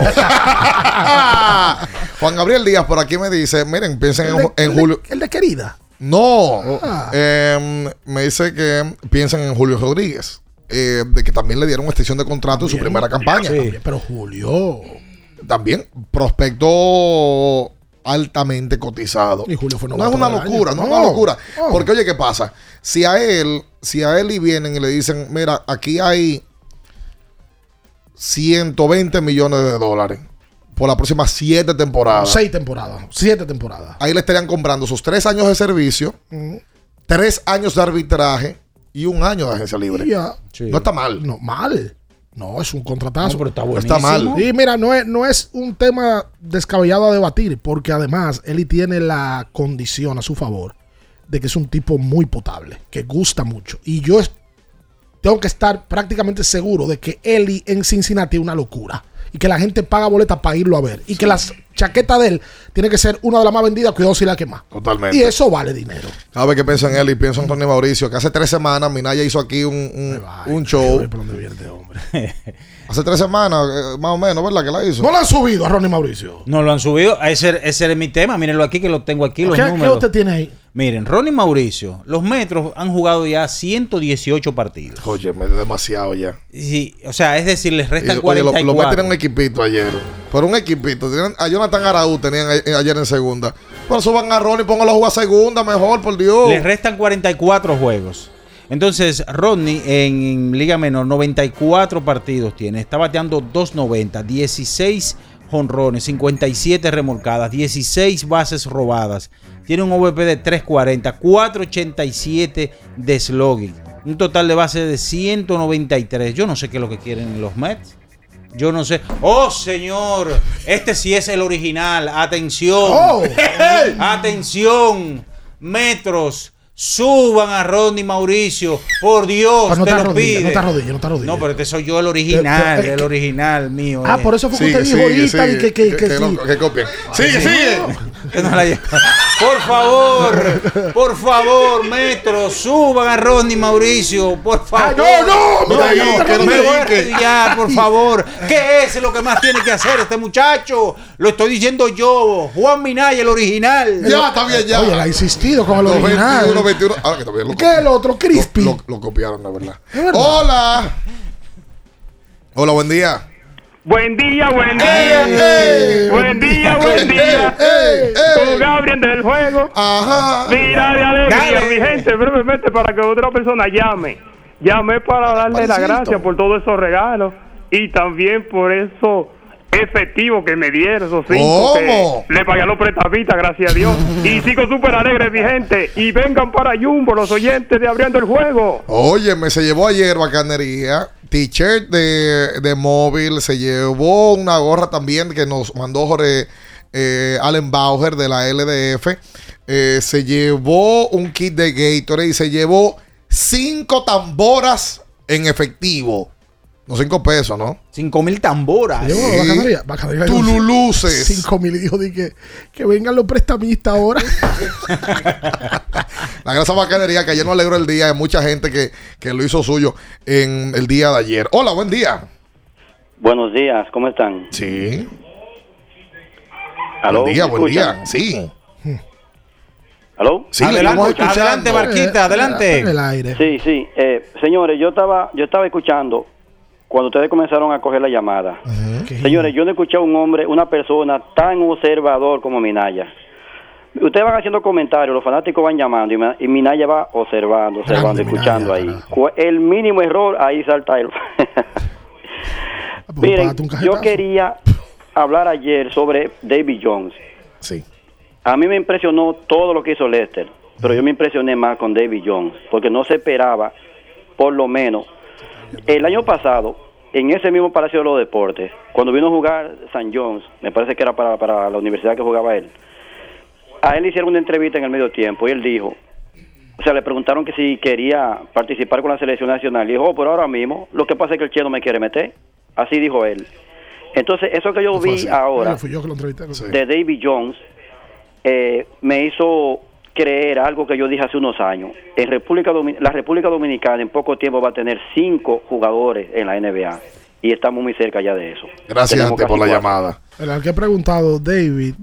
Juan Gabriel Díaz por aquí me dice, miren, piensen en, El de- en el de- Julio. El de querida. No, Ah. Em, me dice que piensen en Julio Rodríguez, eh, de que también le dieron extensión de contrato en su primera campaña. Pero Julio. También prospecto altamente cotizado. Y Julio fue no es una año. locura, no, es No, una locura. Porque oye, ¿qué pasa? Si a él, si a él y vienen y le dicen, mira, aquí hay 120 millones de dólares por las próximas siete temporadas. Seis temporadas. Siete temporadas. Ahí le estarían comprando sus tres años de servicio, Mm. tres años de arbitraje y un año de agencia libre. No está mal. No, mal. No, es un contratazo. No, pero está No está mal. Y mira, no es, no es un tema descabellado a debatir, porque además Eli tiene la condición a su favor de que es un tipo muy potable, que gusta mucho. Y yo tengo que estar prácticamente seguro de que Eli en Cincinnati es una locura. Y que la gente paga boletas para irlo a ver. Y que la chaqueta de él tiene que ser una de las más vendidas, cuidado si la que más. Totalmente. Y eso vale dinero. Que pienso en él y pienso en Tony Mauricio, que hace tres semanas Minaya hizo aquí un, un, un show. Hace tres semanas, eh, más o menos, ¿verdad? Que la hizo. No lo han subido a Ronnie Mauricio. No lo han subido. Ese, ese era mi tema. Mírenlo aquí que lo tengo aquí. Los ¿Qué, qué números. usted tiene ahí? Miren, Ronnie Mauricio, los metros han jugado ya 118 partidos. Oye, me demasiado ya. Sí, o sea, es decir, les Y, restan oye, lo, 44. lo meten en un equipito ayer. Por un equipito. Tienen- a Jonathan Araúz tenían ayer en segunda. Por eso van a Ronnie, póngalo a jugar segunda mejor, por Dios. Les restan 44 juegos. Entonces, Rodney en, en Liga Menor, 94 partidos tiene. Está bateando 290, 16 jonrones, 57 remolcadas, 16 bases robadas. Tiene un OVP de 340, 487 de slogan. Un total de base de 193. Yo no sé qué es lo que quieren los Mets. Yo no sé. ¡Oh, señor! Este sí es el original. Atención. Oh. Atención. Metros. Suban a Rodney Mauricio. Por Dios, Pero no te lo pide. no está rodilla, no está rodilla. No, pero este soy yo el original. Te- te- el original mío. Ah, eh. por eso fue que usted dijo ahorita que, que, que, que, sí. no- que copien. Sigue, Sí. sigue. Que no la lleva. Por favor, por favor, Metro, suban a Rodney Mauricio, por favor. no, no, no, mira, no, no, que no no me te voy a por favor. ¿Qué es lo que más tiene que hacer este muchacho? Lo estoy diciendo yo, Juan Minaya, el original. Ya, está bien, ya. Oye, la ha insistido con el Los original. 21, 21. Ahora que también lo, ¿Qué es el otro? Crispy. lo, lo copiaron, la verdad. Hola. Hola, buen día. Buen día, buen día. Buen día, buen día. Con Gabriel del juego. Ajá. Mira de alegría, Dale. mi gente, brevemente para que otra persona llame. Llamé para darle las gracias por todos esos regalos y también por eso efectivo que me dieron, esos cinco ¿Cómo? que le pagué a los prestavistas, gracias a Dios. Y sigo súper alegre, mi gente. Y vengan para Jumbo, los oyentes de Abriendo el Juego. Oye, me se llevó ayer bacanería, t-shirt de, de móvil, se llevó una gorra también que nos mandó Jorge eh, Allen Bauer de la LDF, eh, se llevó un kit de Gatorade y se llevó cinco tamboras en efectivo. No, cinco pesos, ¿no? Cinco mil tamboras. Yo, bacanería, bacanería. Tululuces. Cinco mil y dijo di que, que vengan los prestamistas ahora. La grasa bacanería que ayer nos alegró el día de mucha gente que, que lo hizo suyo en el día de ayer. Hola, buen día. Buenos días, ¿cómo están? Sí. ¿Aló? Buen día, ¿Me buen escuchan? día. Sí. ¿Aló? Sí, escuchando. Adelante, Marquita, adelante. En el aire. Sí, sí. Eh, señores, yo estaba, yo estaba escuchando cuando ustedes comenzaron a coger la llamada. Señores, yo no escuché a un hombre, una persona tan observador como Minaya. Ustedes van haciendo comentarios, los fanáticos van llamando y, Minaya va observando, observando, escuchando ahí. El mínimo error, ahí salta él. Miren, pagate un yo quería hablar ayer sobre David Jones. Sí. A mí me impresionó todo lo que hizo Lester, pero yo me impresioné más con David Jones, porque no se esperaba, por lo menos, el año pasado, en ese mismo Palacio de los Deportes, cuando vino a jugar San Jones, me parece que era para, para la universidad que jugaba él, a él le hicieron una entrevista en el medio tiempo y él dijo, o sea, le preguntaron que si quería participar con la selección nacional. Y dijo, oh, pero ahora mismo, lo que pasa es que el Che no me quiere meter. Así dijo él. Entonces, eso que yo vi ahora Fui yo que lo entrevisté. de David Jones eh, me hizo creer algo que yo dije hace unos años. En República Domin- la República Dominicana en poco tiempo va a tener cinco jugadores en la NBA y estamos muy cerca ya de eso. Gracias por la cuatro. llamada. El al que he preguntado, David,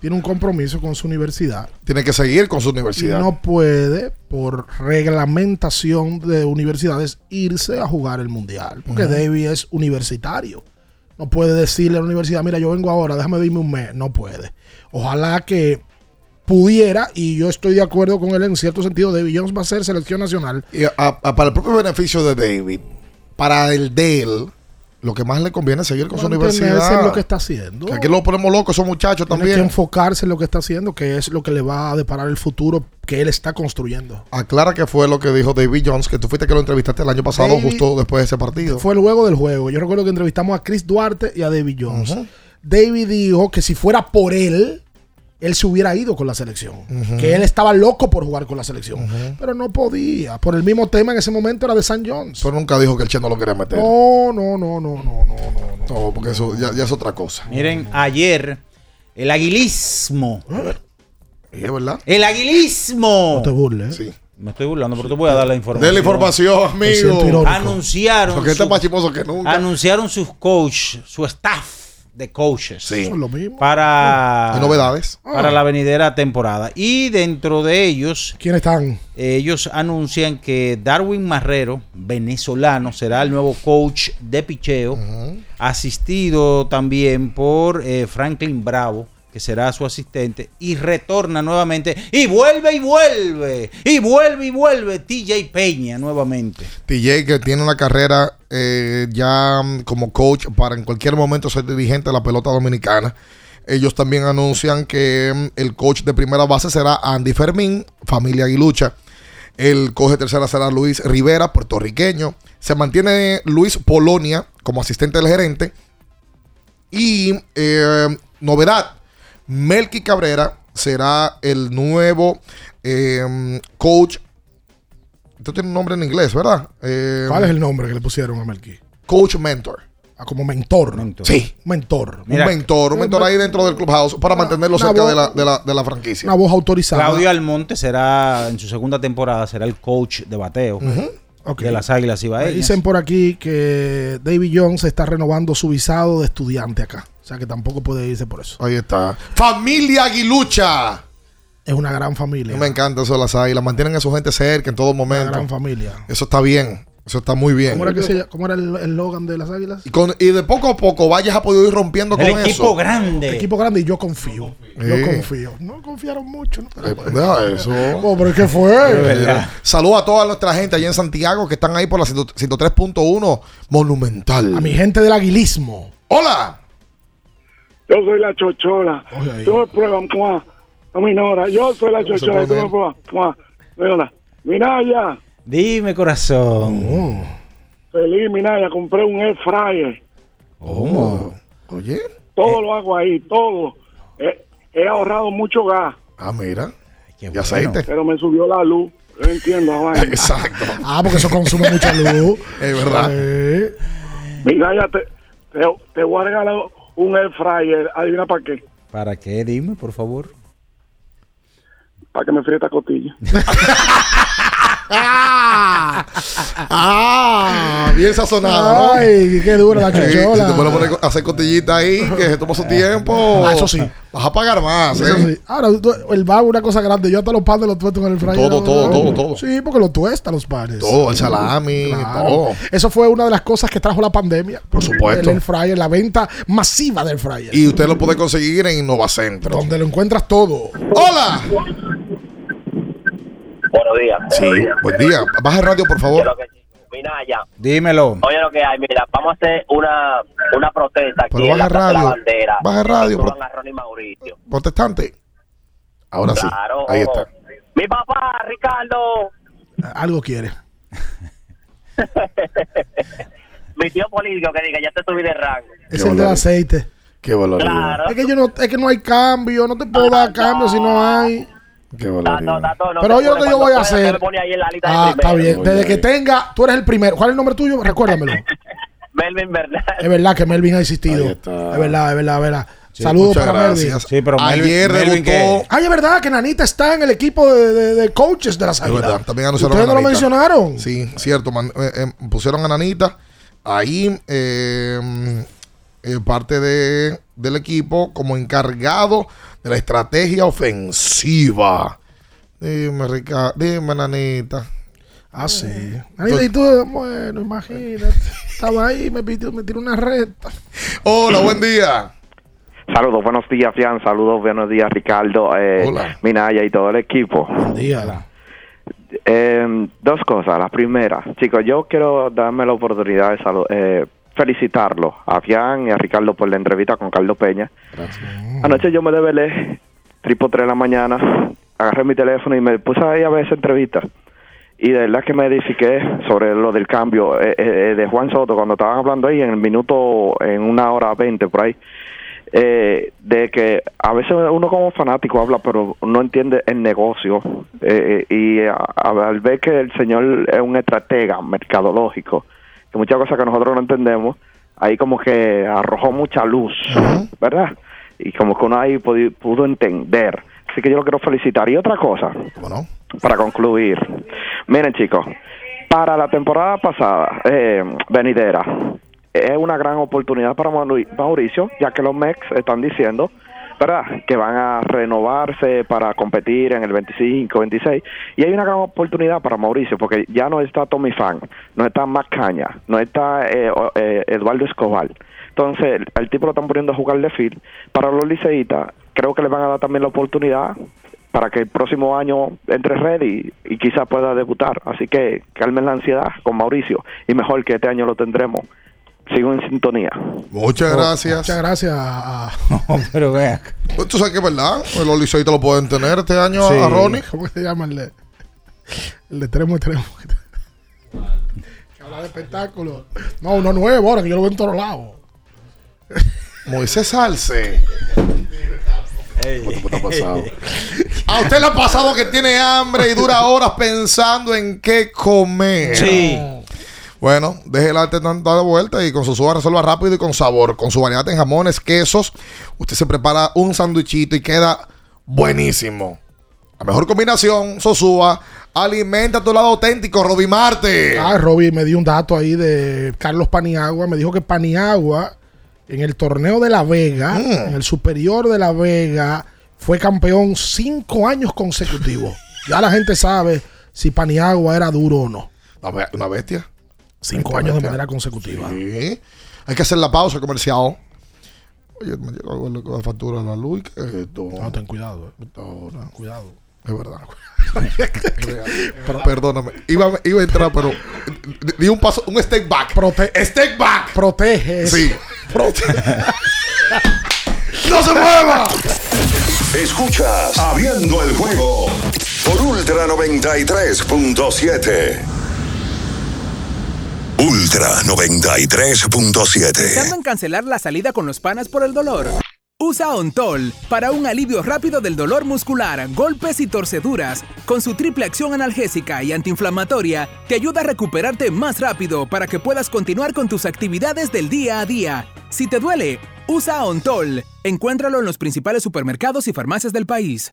tiene un compromiso con su universidad. Tiene que seguir con su Y universidad. no puede, por reglamentación de universidades, irse a jugar el mundial. Porque. David es universitario. No puede decirle a la universidad, mira, yo vengo ahora, déjame irme un mes. No puede. Ojalá que pudiera, y yo estoy de acuerdo con él en cierto sentido, David Jones va a ser selección nacional. Y a- a- para el propio beneficio de David, para el de él, lo que más le conviene es seguir con su universidad. en lo que está haciendo. Que aquí lo ponemos locos esos muchachos Tiene también. que enfocarse en lo que está haciendo, que es lo que le va a deparar el futuro que él está construyendo. Aclara que fue lo que dijo David Jones, que tú fuiste que lo entrevistaste el año pasado, David- justo después de ese partido. Fue luego del juego. Yo recuerdo que entrevistamos a Chris Duarte y a David Jones. David dijo que si fuera por él, él se hubiera ido con la selección. Que él estaba loco por jugar con la selección. Pero no podía. Por el mismo tema en ese momento era de San Jones. Pero nunca dijo que el Che no lo quería meter. No, no, no, no, no, no. No, porque eso ya, ya es otra cosa. Miren, ayer, el aguilismo. Es verdad. El aguilismo. No te burles. Sí. Me estoy burlando, pero te voy a dar la información. De la información, amigo. Anunciaron. Porque está su- más chismoso que nunca. Anunciaron sus coach, su staff de coaches. Sí. Son lo mismo. Para. Hay novedades. Para Ah. la venidera temporada. Y dentro de ellos. ¿Quiénes están? Ellos anuncian que Darwin Marrero, venezolano, será el nuevo coach de picheo. Asistido también por eh, Franklin Bravo, que será su asistente. Y retorna nuevamente. Y vuelve y vuelve. Y vuelve y vuelve. TJ Peña nuevamente. TJ que tiene una carrera eh, ya mm, como coach para en cualquier momento ser dirigente de la pelota dominicana. Ellos también anuncian que mm, el coach de primera base será Andy Fermín, familia Aguilucha. El de tercera será Luis Rivera, puertorriqueño. Se mantiene Luis Polonia como asistente del gerente. Y eh, novedad, Melky Cabrera será el nuevo eh, coach. Esto tiene un nombre en inglés, ¿verdad? Eh, ¿Cuál es el nombre que le pusieron a Melqui? Coach Mentor. Ah, como mentor. Sí. Mentor. un mentor, un mentor ahí dentro del clubhouse para mantenerlo una cerca voz- de la, de, la, de la franquicia. Una voz autorizada. Claudio Almonte será, en su segunda temporada, será el coach de bateo Ok. de las Águilas Ibaeñas. Dicen por aquí que David Jones está renovando su visado de estudiante acá. O sea que tampoco puede irse por eso. Ahí está. Familia Aguilucha. Es una gran familia. Me encanta eso de las águilas. Mantienen a su gente cerca en todo Una momento. gran familia. Eso está bien. Eso está muy bien. ¿Cómo era, que se llama- cómo era el eslogan de las águilas? Y, con- y de poco a poco Valles ha podido ir rompiendo con eso. grande. Equipo grande y yo confío. Yo Sí. confío. No confiaron mucho. ¿no? Eh, Deja eso. Oh, pero ¿qué fue? Eh, Saludos a toda nuestra gente allá en Santiago que están ahí por la 100 103.1 Monumental. A mi gente del aguilismo. Hola. Yo soy la chochola. Tú me pruebas, mua. No me ignora. Yo soy la chochola. Tú me pruebas, mua. Mira, Minaya. Dime, corazón. Oh. Feliz, Minaya. Compré un air fryer. ¿Cómo? Oye. Todo lo hago ahí, todo. He, he ahorrado mucho gas, Ah, mira. Y aceite. pero me subió la luz. Yo entiendo. Exacto. Ah, porque eso consume mucha luz. Es verdad. Eh, Mira, ya te, te, te voy a regalar un air fryer. Adivina para qué. ¿Para qué? Dime, por favor. Para que me fríe esta costilla. Ah, bien sazonado. Ay, qué dura la Sí, chochola. Si te puedes poner a hacer costillita ahí, que se toma su tiempo. Ah, eso sí. Vas a pagar más, Eso ¿eh? sí. Ahora, el vago es una cosa grande. Yo hasta los panes los tuesto con el fryer. Todo, todo, todo, todo. Sí, porque lo tuesta los panes. Todo, el salami, Claro. todo. Eso fue una de las cosas que trajo la pandemia. Por supuesto. El fryer, la venta masiva del fryer. Y usted lo puede conseguir en Innovacentro. Donde lo encuentras todo. ¡Hola! Buenos días. Sí, buen día. Baja el radio, por favor. Minaya. Dímelo. Oye lo que hay, mira, vamos a hacer una, una protesta aquí Pero en la baja de la radio. Bandera. Baja radio, pro- a Ronnie Mauricio. Protestante. Ahora sí. Claro. Ahí está. Mi papá, Ricardo. Algo quiere. Mi tío político que diga, ya te subí de rango. Es el del aceite. Qué valor. Claro. Es que yo no, es que no hay cambio, no te puedo dar cambio si no hay. Qué Tato, tato, no Pero te lo que yo voy a hacer. te Ah, está bien. Desde que tenga, tú eres el primero. ¿Cuál es el nombre tuyo? Recuérdamelo. Melvin Bernal. Es verdad que Melvin ha existido. Es verdad, es verdad, es verdad. Sí, Saludos muchas para gracias. Melvin. Sí, pero Melvin- Ayer Melvin, debutó. Ay, es verdad que Nanita está en el equipo de, de- de coaches de la Es salida. verdad, también anunciaron ¿Ustedes a no lo mencionaron? Sí, cierto. man- eh, eh, pusieron a Nanita ahí, eh, eh, parte de, del equipo, como encargado de la estrategia ofensiva. Dime, Ricardo. Dime, Nanita. Ah, sí. Nanita, y tú, bueno, imagínate. Estaba ahí, me, pidió, me tiró una recta. Hola, buen día. Saludos, buenos días, Fian. Saludos, buenos días, Ricardo, eh, Hola. Minaya y todo el equipo. Buen día. Eh, dos cosas. La primera, chicos, yo quiero darme la oportunidad de salu- eh, felicitarlo a Fian y a Ricardo por la entrevista con Carlos Peña. Anoche yo me desvelé, tipo 3 de la mañana, agarré mi teléfono y me puse ahí a ver esa entrevista. Y de verdad que me edifiqué sobre lo del cambio eh, eh, de Juan Soto cuando estaban hablando ahí en el minuto, en una hora veinte por ahí, eh, de que a veces uno como fanático habla pero no entiende el negocio eh, eh, y a- a- al ver que el señor es un estratega mercadológico, que muchas cosas que nosotros no entendemos, ahí como que arrojó mucha luz, ¿verdad? Y como que uno ahí pudo entender. Así que yo lo quiero felicitar. Y otra cosa, Bueno, para concluir. Miren, chicos, para la temporada pasada, eh, venidera, es una gran oportunidad para Mauri- Mauricio, ya que los Mex están diciendo, ¿verdad?, que van a renovarse para competir en el 25, 26. Y hay una gran oportunidad para Mauricio, porque ya no está Tommy Fan, no está Mac Caña, no está eh, eh, Eduardo Escobar. Entonces, el, tipo lo están poniendo a jugar de field. Para los liceístas, creo que le van a dar también la oportunidad para que el próximo año entre ready y quizás pueda debutar. Así que calmen la ansiedad con Mauricio y mejor que este año lo tendremos. Sigo en sintonía. muchas gracias. Muchas gracias a... pero vea. Pues Tú sabes que es verdad. Los liceístas lo pueden tener este año Sí. a Ronnie. ¿Cómo se llama el de, el de Tremo y Tremo? que habla de espectáculo. No, uno nuevo ahora que yo lo veo en todos lados. Moisés Salce. ¿Cómo te ha pasado? A usted le ha pasado que tiene hambre y dura horas pensando en qué comer. Sí. Bueno, deje el arte tanta vuelta y con su suba resuelva rápido y con sabor. Con su variedad en jamones, quesos, usted se prepara un sándwichito y queda buenísimo. La mejor combinación, Sosúa, alimenta tu lado auténtico, Roby Marte. Ah, Robbie me dio un dato ahí de Carlos Paniagua. Me dijo que Paniagua, en el torneo de La Vega, Mm. en el superior de La Vega, fue campeón cinco años consecutivos. ya la gente sabe si Paniagua era duro o no. Una bestia. Cinco años de manera consecutiva. Sí. Hay que hacer la pausa comercial. Oye, me llegó la, la factura de la luz. ¿qué es esto? No, ten cuidado. eh. Cuidado. Es verdad. Per- Perdóname. Iba, iba a entrar, pero di- un paso, un step back. step back. Protege. Sí. ¡No se mueva! Escuchas Abriendo el juego por Ultra 93.7. Ultra 93.7. Pensando en cancelar la salida con los panas por el dolor. Usa Ontol para un alivio rápido del dolor muscular, golpes y torceduras. Con su triple acción analgésica y antiinflamatoria, te ayuda a recuperarte más rápido para que puedas continuar con tus actividades del día a día. Si te duele, usa Ontol. Encuéntralo en los principales supermercados y farmacias del país.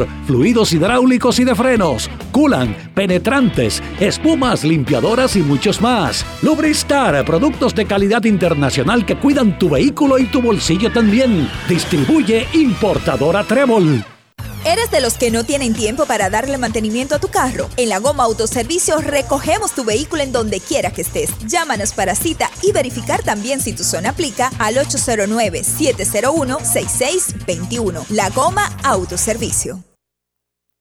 fluidos hidráulicos y de frenos, culan, penetrantes, espumas, limpiadoras y muchos más. Lubristar, productos de calidad internacional que cuidan tu vehículo y tu bolsillo también. Distribuye importadora Trébol. ¿Eres de los que no tienen tiempo para darle mantenimiento a tu carro? En la Goma Autoservicio recogemos tu vehículo en donde quiera que estés. Llámanos para cita y verificar también si tu zona aplica al 809-701-6621. La Goma Autoservicio.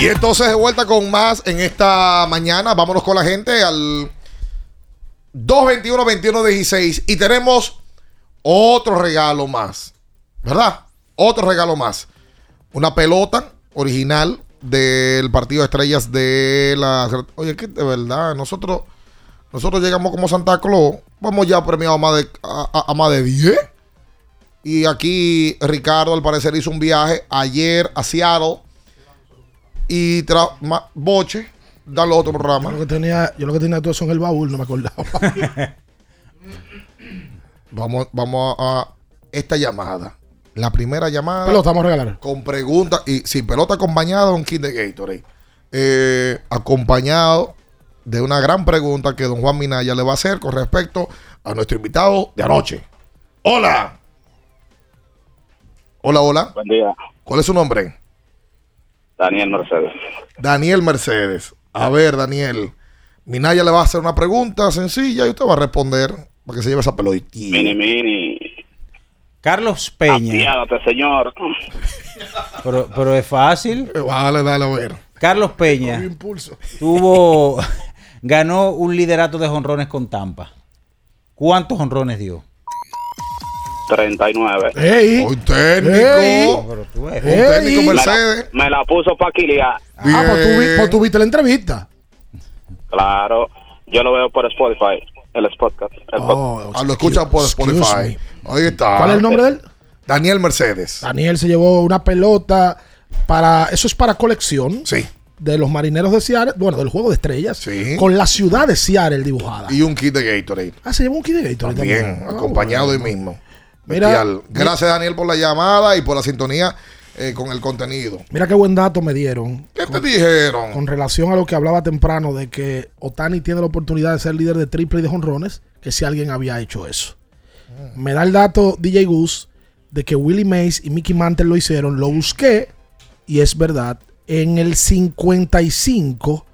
Y entonces de vuelta con más en esta mañana. Vámonos con la gente al 221-2116. Y tenemos otro regalo más. ¿Verdad? Otro regalo más. Una pelota original del partido de estrellas de la. Oye, que de verdad, nosotros. Nosotros llegamos como Santa Claus. Vamos ya premiados a más de, a, a- a más de 10. Y aquí Ricardo al parecer hizo un viaje ayer a Seattle. Y tra ma- Boche, dale otro programa. Yo lo que tenía, yo lo que tenía todo eso en el baúl, no me acordaba. Vamos, vamos a, a esta llamada. La primera llamada. Pelota, vamos a regalar. Con preguntas. Y sin pelota acompañada de un kit de Gatorade. Eh, acompañado de una gran pregunta que don Juan Minaya le va a hacer con respecto a nuestro invitado de anoche. Hola. Hola, hola. Buen día, ¿Cuál es su nombre? Daniel Mercedes. Daniel Mercedes. A ver, Daniel. Minaya le va a hacer una pregunta sencilla y usted va a responder para que se lleve esa pelotita. Mini, mini. Carlos Peña. Apiádate, señor. Pero, pero es fácil. Vale, dale a ver. Carlos Peña tuvo ganó un liderato de jonrones con Tampa. ¿Cuántos jonrones dio? 39. ¡Ey! Un técnico. ¡Ey! Un técnico Mercedes. Me la, me la puso para Kilian. Ah, pues tú, pues tú viste la entrevista. Claro. Yo lo veo por Spotify. El podcast. El podcast. Ah, lo escuchan por Spotify. Ahí está. ¿Cuál es el nombre de él? Daniel Mercedes. Daniel se llevó una pelota para. Eso es para colección. Sí. De los marineros de Seattle. Bueno, del juego de estrellas. Sí. Con la ciudad de Seattle dibujada. Y un kit de Gatorade. Ah, se llevó un kit de Gatorade También, también. Ah, acompañado bueno. hoy mismo. Mira. Gracias, Daniel, por la llamada y por la sintonía eh, con el contenido. Mira qué buen dato me dieron. ¿Qué te dijeron? Con relación a lo que hablaba temprano de que Otani tiene la oportunidad de ser líder de triple y de jonrones, que si alguien había hecho eso. Me da el dato DJ Goose de que Willie Mays y Mickey Mantle lo hicieron. Lo busqué y es verdad. En el 55,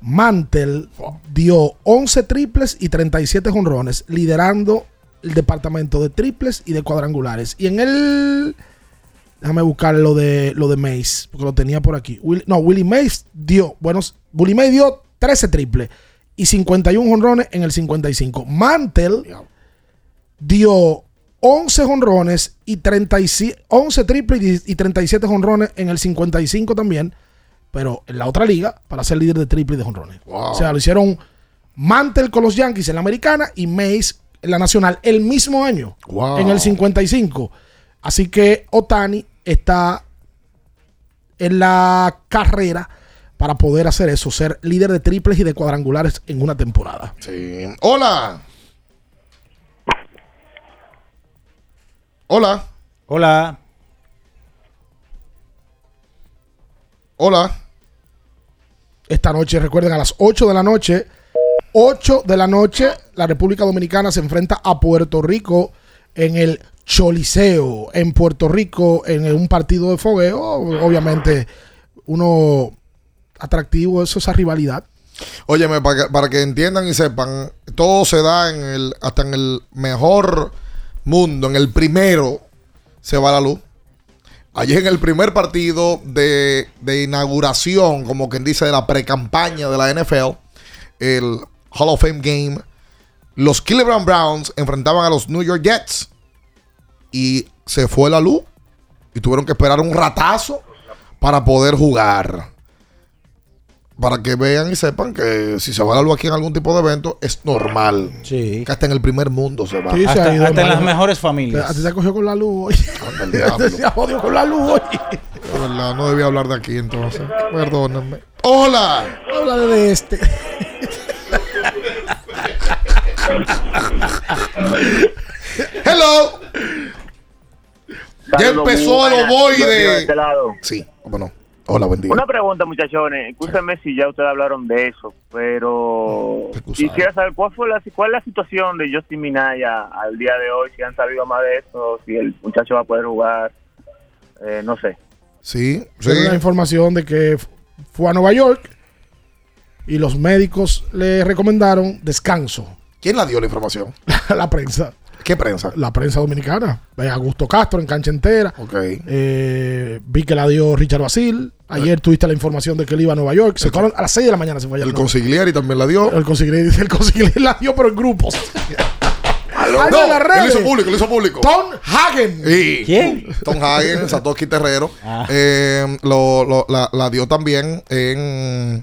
Mantle dio 11 triples y 37 jonrones, liderando el departamento de triples y de cuadrangulares. Y en el. Déjame buscar lo de, lo de Mays, porque lo tenía por aquí. Will- no, Willie Mays dio. Bueno, Willie Mays dio 13 triples y 51 jonrones en el 55. Mantle dio 11 jonrones y 37, 11 triples y y 37 jonrones en el 55 también, pero en la otra liga para ser líder de triple y de jonrones. Wow. O sea, lo hicieron Mantle con los Yankees en la americana y Mays en la nacional el mismo año, Wow. en el 55. Así que Otani está en la carrera para poder hacer eso, ser líder de triples y de cuadrangulares en una temporada. Sí. Hola. Hola. Hola. Hola. Esta noche, recuerden, a las 8 de la noche, 8 de la noche, la República Dominicana se enfrenta a Puerto Rico en el Choliseo, en Puerto Rico, en un partido de fogueo. Obviamente, uno atractivo, eso, esa rivalidad. Óyeme, para que, para que entiendan y sepan, todo se da en el, hasta en el mejor mundo, en el primero, se va la luz. Allí en el primer partido de, de inauguración, como quien dice, de la pre-campaña de la NFL, el Hall of Fame Game, los Cleveland Browns enfrentaban a los New York Jets y se fue la luz y tuvieron que esperar un ratazo para poder jugar para que vean y sepan que si se va la luz aquí en algún tipo de evento, es normal. Sí. Que hasta en el primer mundo se va. Sí, se Hasta, hasta en las mejores A familias. ti se cogió con la luz hoy. diablo. Se jodió con la luz hoy. De verdad, no debía hablar de aquí entonces. Perdónenme. Hola. Habla de este. Hello. Ya empezó el ovoide. este. Sí. Hola, buen día. Una pregunta, muchachones. Escúchame si ya ustedes hablaron de eso, pero quisiera saber cuál fue la, cuál es la situación de Justin Minaya al día de hoy, si han sabido más de eso, si el muchacho va a poder jugar, eh, no sé. Sí, sí. Tiene la información de que fue a Nueva York y los médicos le recomendaron descanso. ¿Quién la dio la información? la prensa. ¿Qué prensa? La prensa dominicana. Eh, Augusto Castro en cancha entera. Ok. Eh, vi que la dio Richard Basil. Ayer tuviste la información de que él iba a Nueva York. Se fueron a las 6 de la mañana. Se fue allá El a Nueva York. consiglieri también la dio. El consigliere, el consigliere la dio, pero en grupos. En No, las él redes. hizo público, él hizo público. Tom Hagen. Sí. ¿Quién? Tom Hagen, Satoshi Terrero. Ah. eh, lo- lo- la, la dio también en,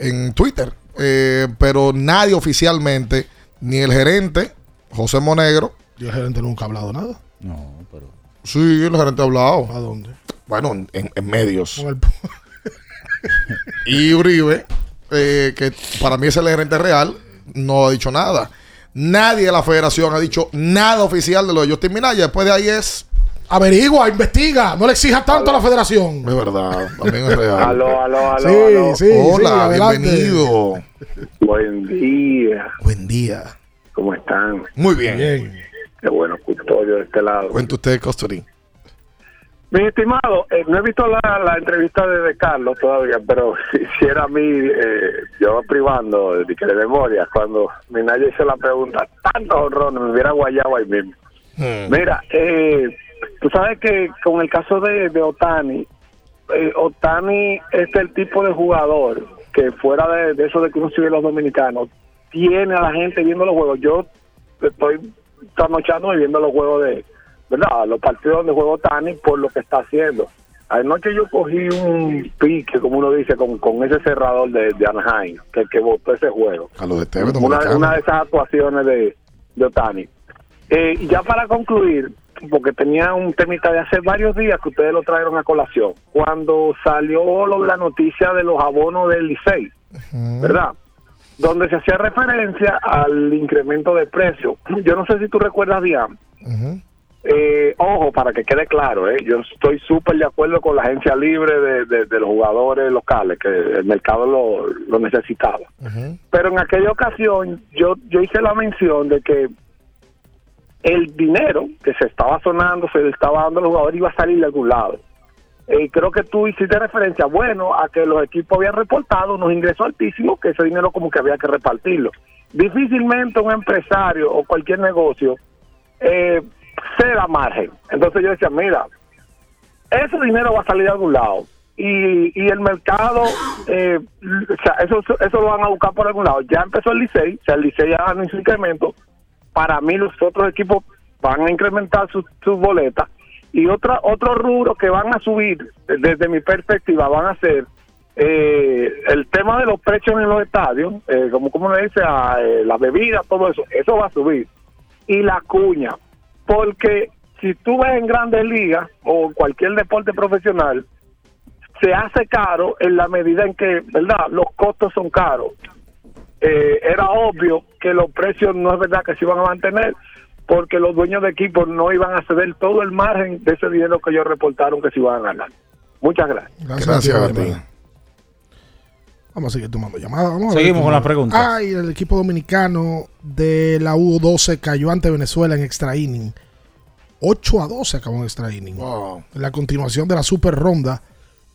en Twitter. Eh, pero nadie oficialmente, ni el gerente, José Monegro. Y el gerente nunca ha hablado nada. No, pero. Sí, el gerente ha hablado. ¿A dónde? Bueno, en, medios. El- Y Uribe, eh, que para mí es el gerente real, no ha dicho nada. Nadie de la federación ha dicho nada oficial de lo de Justin Minaya. Después de ahí es. Averigua, investiga. No le exijas tanto a la federación. Es verdad, también es real. Aló, aló, aló, Sí, aló. sí, Hola, sí, bienvenido. Buen día. Buen día. ¿Cómo están? Muy bien. Bien. Qué bueno, custodio de este lado. Cuenta usted, Costurín. Mi estimado, eh, no he visto la, la entrevista de, de Carlos todavía, pero si, si era a mí, eh, yo privando de, de memoria, cuando Minaya hizo la pregunta, tantos honrones, me hubiera guayado ahí mismo. Mira, eh, tú sabes que con el caso de, de Otani, eh, Otani es el tipo de jugador que fuera de, de eso de que uno sigue los dominicanos, tiene a la gente viendo los juegos. Yo estoy trasnochando y viendo los juegos de, ¿verdad? Los partidos donde juega Otani por lo que está haciendo. Anoche yo cogí un pique, como uno dice, con, con ese cerrador de, de Anaheim, que, que votó ese juego. A los de TV, Una, una de esas actuaciones de, de Otani. Eh, y ya para concluir, porque tenía un temita de hace varios días que ustedes lo trajeron a colación, cuando salió lo- la noticia de los abonos del Licey, ¿verdad? Donde se hacía referencia al incremento de precio. Yo no sé si tú recuerdas, bien, Eh, ojo, para que quede claro, ¿eh? yo estoy súper de acuerdo con la agencia libre de, de- de los jugadores locales, que el mercado lo, lo necesitaba. Pero en aquella ocasión yo, yo hice la mención de que el dinero que se estaba sonando, se le estaba dando a los jugadores, iba a salir de algún lado. Eh, creo que tú hiciste referencia, bueno, a que los equipos habían reportado unos ingresos altísimos, que ese dinero como que había que repartirlo. Difícilmente un empresario o cualquier negocio eh, se da margen. Entonces yo decía, mira, ese dinero va a salir de algún lado. Y, y el mercado, eh, o sea, eso, eso lo van a buscar por algún lado. Ya empezó el Licey, o sea, el Licey ya su incremento. Para mí los otros equipos van a incrementar sus boletas. Y otra, otro rubro que van a subir, desde mi perspectiva, van a ser eh, el tema de los precios en los estadios, eh, como, como le dice, a, eh, la bebida, todo eso, eso va a subir. Y la cuña, porque si tú ves en grandes ligas o cualquier deporte profesional, se hace caro en la medida en que, ¿verdad? Los costos son caros. Eh, era obvio que los precios no es verdad que se iban a mantener porque los dueños de equipos no iban a ceder todo el margen de ese dinero que ellos reportaron que se iban a ganar. Muchas gracias. Gracias, a ti. Vamos a seguir tomando llamadas. Vamos Seguimos con las preguntas. Ay, el equipo dominicano de la U12 cayó ante Venezuela en extra inning. 8 a 12 acabó en extra inning. En la continuación de la super ronda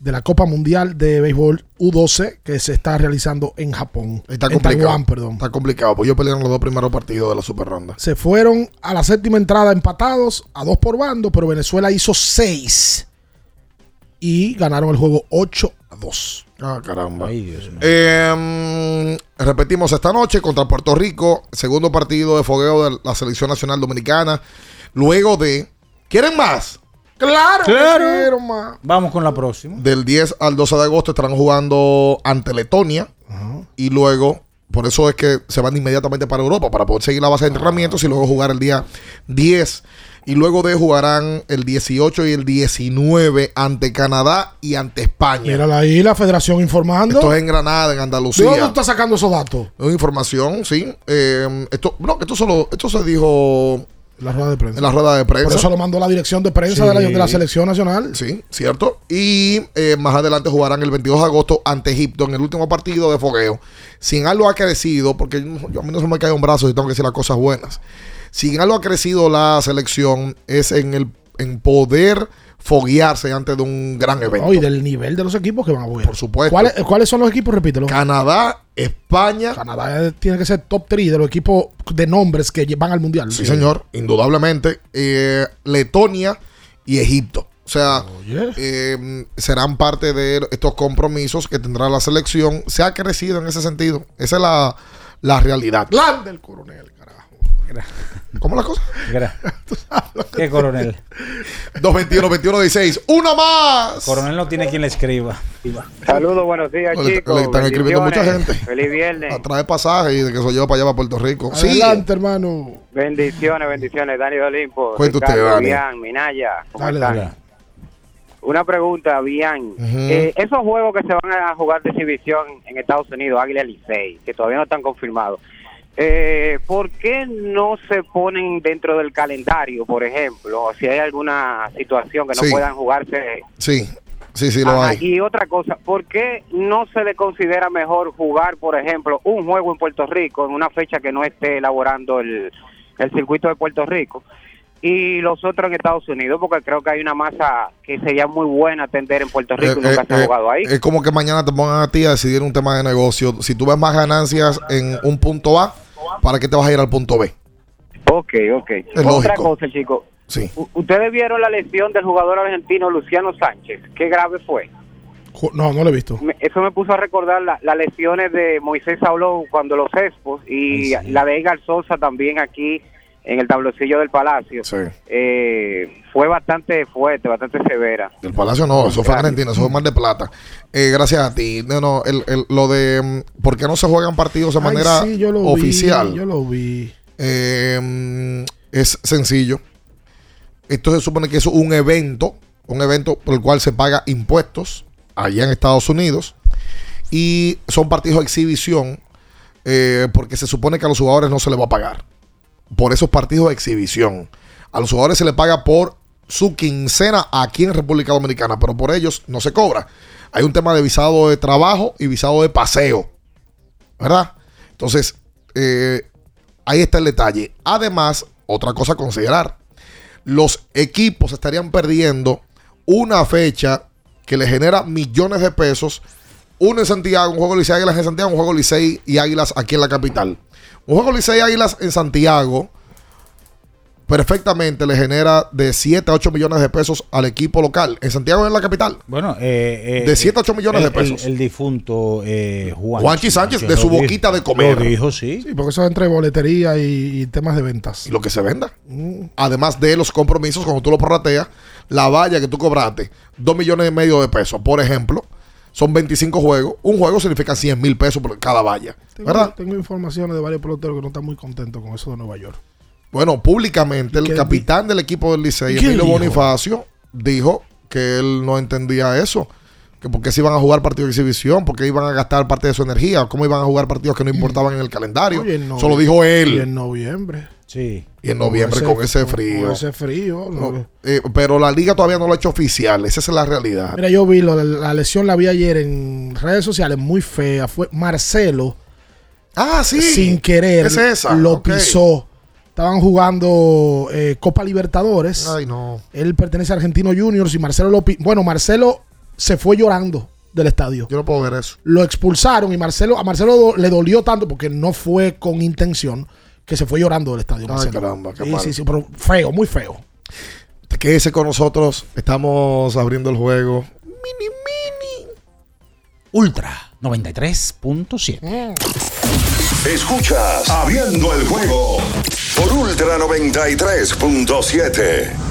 de la Copa Mundial de Béisbol U12 que se está realizando en Japón. Está en complicado. Taiwán, perdón. Está complicado, pues ellos pelearon los dos primeros partidos de la super ronda. Se fueron a la séptima entrada empatados a dos por bando, pero Venezuela hizo 6 y ganaron el juego 8 a 2. Ah, caramba. Eh, repetimos esta noche contra Puerto Rico, segundo partido de fogueo de la selección nacional dominicana. Luego de. ¿Quieren más? Claro, Claro. quiero. Vamos con la próxima. Del 10 al 12 de agosto estarán jugando ante Letonia. Y luego, por eso es que se van inmediatamente para Europa, para poder seguir la base de entrenamientos y luego jugar el día 10. Y luego de jugarán el 18 y el 19 ante Canadá y ante España. Mírala ahí, la federación informando. Esto es en Granada, en ¿De Andalucía. dónde tú estás sacando esos datos? Es información, sí. Eh, esto, no, esto solo, esto se dijo La rueda de prensa. en la rueda de prensa. Por eso lo mandó la dirección de prensa Sí. de, la, de la selección nacional. Sí, cierto. Y eh, más adelante jugarán el 22 de agosto ante Egipto en el último partido de fogueo. Si en algo ha crecido, porque yo, a mí no se me cae un brazo si tengo que decir las cosas buenas. Si en algo ha crecido la selección es en el en poder foguearse antes de un gran evento. Y del nivel de los equipos que van a jugar. Por supuesto. ¿Cuáles, cuáles son los equipos? Repítelo. Canadá, España. Canadá tiene que ser top 3 de los equipos de nombres que van al mundial. Sí, señor, indudablemente. Eh, Letonia y Egipto. O sea, eh, serán parte de estos compromisos que tendrá la selección. Se ha crecido en ese sentido. Esa es la, la realidad. Grande el coronel, carajo. ¿Cómo la cosa? ¿Qué coronel? 221 21 16 ¡Una más! Coronel no tiene quien le escriba. Saludos, buenos días, Le- le chicos. están escribiendo mucha gente. Feliz viernes. A traer pasaje y de que se lleva para allá, para Puerto Rico. Sí. Adelante, hermano. Bendiciones, bendiciones. Dani de Olimpo. Usted, Ricardo, Dani. Bian, Minaya. ¿Cómo Dale, están? dale. Una pregunta, Bian. Eh, esos juegos que se van a jugar de exhibición en Estados Unidos, Águila Licey, que todavía no están confirmados, eh, ¿por qué no se ponen dentro del calendario, por ejemplo? O si hay alguna situación que no Sí. puedan jugarse Sí, sí, sí, lo Ajá, hay. Y otra cosa, ¿por qué no se le considera mejor jugar, por ejemplo, un juego en Puerto Rico en una fecha que no esté elaborando el, el circuito de Puerto Rico y los otros en Estados Unidos? Porque creo que hay una masa que sería muy buena atender en Puerto Rico y Eh, nunca eh, se ha eh, jugado ahí. Es como que mañana te pongan a ti a decidir un tema de negocio. Si tú ves más ganancias en un punto A, ¿para qué te vas a ir al punto B? Ok, ok. Otra lógico. cosa, chicos. Sí. ¿Ustedes vieron la lesión del jugador argentino Luciano Sánchez? ¿Qué grave fue? No, no lo he visto. Eso me puso a recordar la- las lesiones de Moisés Saulón cuando los Expos y la de Edgar Sosa también aquí en el tablocillo del Palacio. Sí. Eh, fue bastante fuerte, bastante severa. Del Palacio no, eso fue Argentina, eso fue Mar de Plata. Eh, gracias a ti. No, no, el, el- lo de mm, por qué no se juegan partidos de Ay, manera sí, yo lo oficial. Vi, yo lo vi. Eh, mm, es sencillo. Esto se supone que es un evento, un evento por el cual se paga impuestos allá en Estados Unidos y son partidos de exhibición eh, porque se supone que a los jugadores no se les va a pagar por esos partidos de exhibición. A los jugadores se les paga por su quincena aquí en República Dominicana, pero por ellos no se cobra. Hay un tema de visado de trabajo y visado de paseo, ¿verdad? Entonces, eh, ahí está el detalle. Además, otra cosa a considerar, los equipos estarían perdiendo una fecha que le genera millones de pesos. Uno en Santiago, un juego Licey Águilas en Santiago, un juego Licey y Águilas aquí en la capital. Un juego Licey Águilas en Santiago perfectamente le genera de 7 a 8 millones de pesos al equipo local. En Santiago en la capital. Bueno, eh, eh, de 7 a 8 millones el, de pesos. El, el difunto eh, Juan Juanchi Sánchez, de su boquita de comer. Lo dijo, sí. Sí, porque eso es entre boletería y, y temas de ventas. Y lo que se venda. Además de los compromisos, cuando tú lo prorrateas, la valla que tú cobraste, 2 millones y medio de pesos, por ejemplo, son 25 juegos. Un juego significa 100 mil pesos por cada valla. Tengo, ¿Verdad? tengo informaciones de varios peloteros que no están muy contentos con eso de Nueva York. Bueno, públicamente el ¿Qué capitán del equipo del Licey, ¿Qué Emilio dijo? Bonifacio, dijo que él no entendía eso. Que porque se iban a jugar partidos de exhibición, porque iban a gastar parte de su energía, cómo iban a jugar partidos que no importaban en el calendario. Oye, en Eso lo novie- dijo Y él. en noviembre. Sí. Y en noviembre con ese frío. Con ese frío. No, eh, pero la liga todavía no lo ha hecho oficial. Esa es la realidad. Mira, yo vi lo la lesión, la vi ayer en redes sociales, muy fea. Fue Marcelo. Ah, sí. Sin querer. Es esa, Lo ok. pisó. Estaban jugando eh, Copa Libertadores. Ay, no. Él pertenece a Argentino Juniors y Marcelo lo Bueno, Marcelo se fue llorando del estadio. Yo no puedo ver eso. Lo expulsaron y Marcelo, a Marcelo do- le dolió tanto porque no fue con intención que se fue llorando del estadio. Ay, caramba, qué sí, mal. sí, sí, pero feo, muy feo. Quédese con nosotros. Estamos abriendo el juego. Ultra 93.7. Escuchas Abriendo el juego por Ultra 93.7.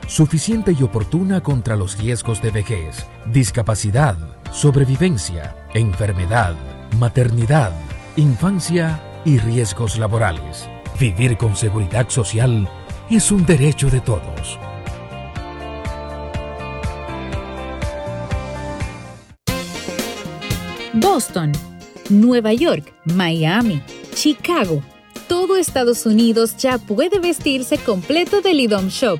suficiente y oportuna contra los riesgos de vejez, discapacidad, sobrevivencia, enfermedad, maternidad, infancia y riesgos laborales. Vivir con seguridad social es un derecho de todos. Boston, Nueva York, Miami, Chicago. Todo Estados Unidos ya puede vestirse completo del IDOM Shop.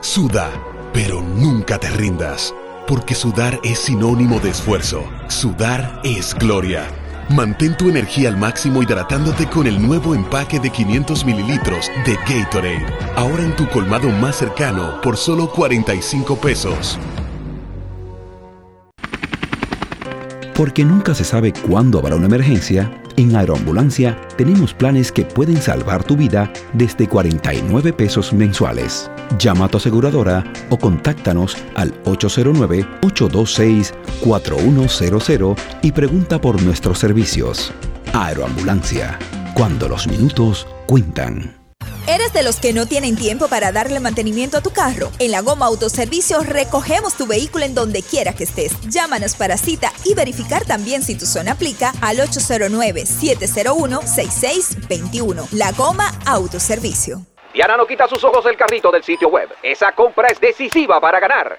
suda, pero nunca te rindas, porque sudar es sinónimo de esfuerzo, sudar es gloria. Mantén tu energía al máximo hidratándote con el nuevo empaque de 500 mililitros de Gatorade, ahora en tu colmado más cercano por solo 45 pesos. Porque nunca se sabe cuándo habrá una emergencia, en Aeroambulancia tenemos planes que pueden salvar tu vida desde 49 pesos mensuales. Llama a tu aseguradora o contáctanos al 809-826-4100 y pregunta por nuestros servicios. Aeroambulancia, cuando los minutos cuentan. ¿Eres de los que no tienen tiempo para darle mantenimiento a tu carro? En la Goma Autoservicio recogemos tu vehículo en donde quiera que estés. Llámanos para cita y verificar también si tu zona aplica al 809-701-6621. La Goma Autoservicio. Diana no quita sus ojos del carrito del sitio web. Esa compra es decisiva para ganar.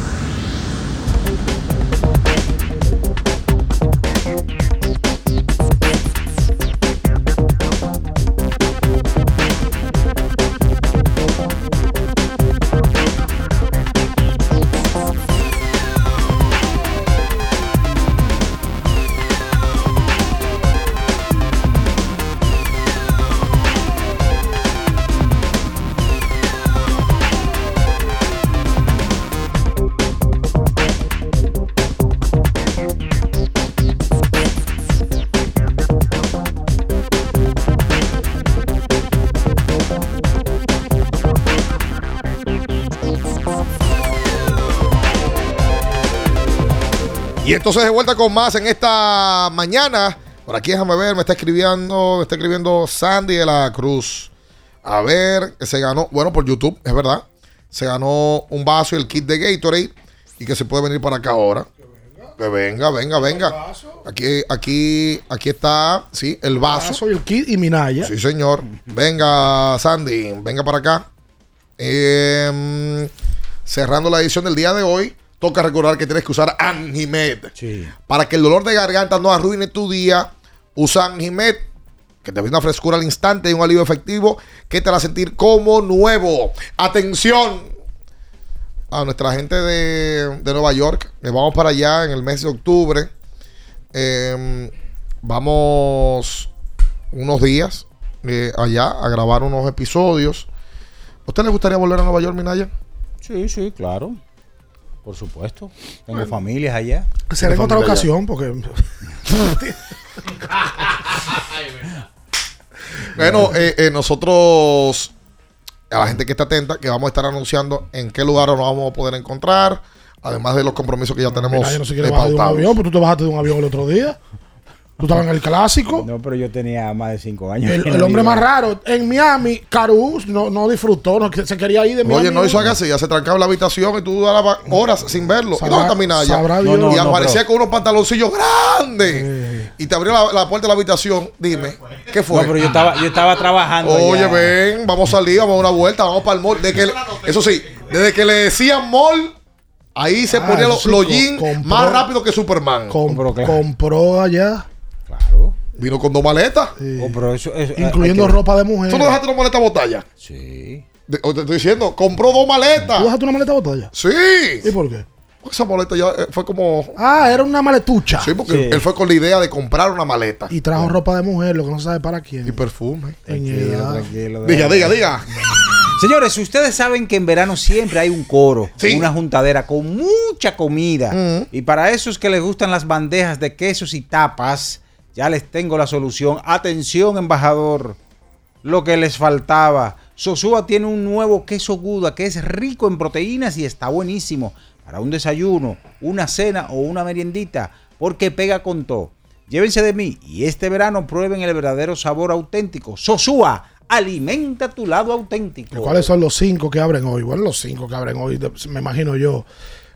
entonces de vuelta con más en esta mañana. Por aquí déjame ver, me está escribiendo, me está escribiendo Sandy de la Cruz. A ver, se ganó, bueno, por YouTube, es verdad. Se ganó un vaso y el kit de Gatorade y que se puede venir para acá ahora. Que venga, venga, venga. Aquí, aquí, aquí está, sí, el vaso. Soy el kit y Minaya. Sí, señor. Venga, Sandy, venga para acá. Em, cerrando la edición del día de hoy, toca recordar que tienes que usar Anjimed. Para que el dolor de garganta no arruine tu día, usa Anjimed, que te brinda una frescura al instante y un alivio efectivo que te hará sentir como nuevo. Atención a nuestra gente de, de Nueva York. que vamos para allá en el mes de octubre. Em, vamos unos días eh, allá a grabar unos episodios. ¿A usted le gustaría volver a Nueva York, Minaya? Sí, sí, claro. Por supuesto. Tengo familias allá. Será en otra allá. ocasión, porque. Bueno, eh, eh, nosotros, a la gente que está atenta, que vamos a estar anunciando en qué lugar nos vamos a poder encontrar, además de los compromisos que ya tenemos Minaya no se quiere eh, bajar de un avión, pero tú te bajaste de un avión el otro día. Tú estabas en el clásico. No, pero yo tenía más de cinco años. El, hombre más raro en Miami, Carus, no, no disfrutó, no, se quería ir de Miami. Oye, no hizo así, ya se trancaba en la habitación y tú durabas horas sin verlo. ¿Y Sabrá- dónde está Minaya? sabrá Dios. No, y no, no, aparecía pero- con unos pantaloncillos grandes. Y te abrió la, la puerta de la habitación. Dime, ¿qué fue? No, pero yo estaba, yo estaba trabajando. Oye, ven, vamos a salir, vamos a dar una vuelta, vamos para el mall. De que, eso sí, desde que le decían mall, ahí se Ah, ponía los sí, los jeans compró- más rápido que Superman. Com- compró allá, Vino con dos maletas. Oh, pero eso- eso- incluyendo que- ropa de mujer. ¿Tú no dejaste una maleta botella? Sí. De- te estoy diciendo, compró dos maletas. ¿Tú dejaste una maleta botella? Sí. ¿Y por qué? Porque esa maleta ya eh, fue como. Ah, era una maletucha. Sí, porque él fue con la idea de comprar una maleta. Y trajo ropa de mujer, lo que no se sabe para quién. Y perfume. En Tranquilo, edad. tranquilo, Diga, diga, diga. Señores, ustedes saben que en verano siempre hay un coro, una juntadera con mucha comida. Y para esos que les gustan las bandejas de quesos y tapas, ya les tengo la solución. Atención, embajador. Lo que les faltaba. Sosúa tiene un nuevo queso Guda que es rico en proteínas y está buenísimo para un desayuno, una cena o una meriendita, porque pega con todo. Llévense de mí y este verano prueben el verdadero sabor auténtico. Sosúa, alimenta tu lado auténtico. ¿Cuáles son los cinco que abren hoy? Bueno, los cinco que abren hoy, me imagino yo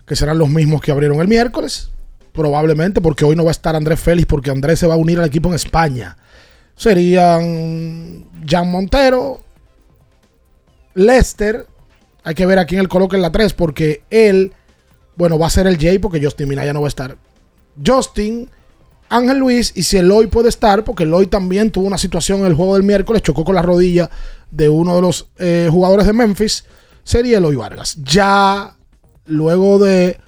que serán los mismos que abrieron el miércoles. Probablemente, porque hoy no va a estar Andrés Félix, porque Andrés se va a unir al equipo en España. Serían Jan Montero, Lester. Hay que ver a quién él coloca en la 3, porque él, bueno, va a ser el Jay, porque Justin Minaya no va a estar. Justin, Ángel Luis, y si Eloy puede estar, porque Eloy también tuvo una situación en el juego del miércoles, chocó con la rodilla de uno de los eh, jugadores de Memphis, sería Eloy Vargas. Ya luego de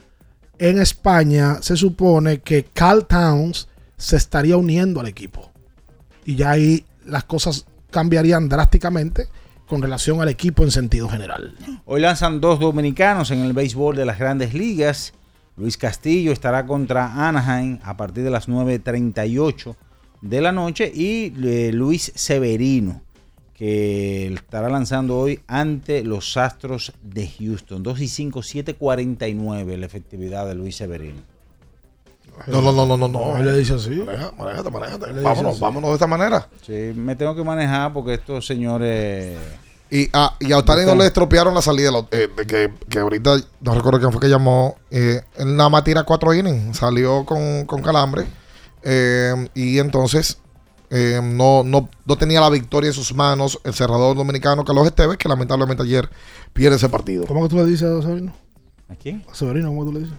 en España, se supone que Cal Towns se estaría uniendo al equipo. Y ya ahí las cosas cambiarían drásticamente con relación al equipo en sentido general. Hoy lanzan dos dominicanos en el béisbol de las grandes ligas. Luis Castillo estará contra Anaheim a partir de las 9.38 de la noche y eh, Luis Severino que estará lanzando hoy ante los Astros de Houston. 2 y 5, 7.49 la efectividad de Luis Severino. No, no, no, no, no. no. Él le dice así. Maneja, dice Vámonos, así. vámonos de esta manera. Sí, me tengo que manejar porque estos señores... Y a, y a Otani no le estropearon la salida. lo- eh, de que, que ahorita, no recuerdo quién fue que llamó. Eh, él nada más tira cuatro innings. Salió con, con calambre. Eh, y entonces Eh, no, no, no tenía la victoria en sus manos el cerrador dominicano Carlos Esteves, que lamentablemente ayer pierde ese partido. ¿Cómo que tú le dices a Severino? ¿A quién? A Severino, ¿cómo tú le dices?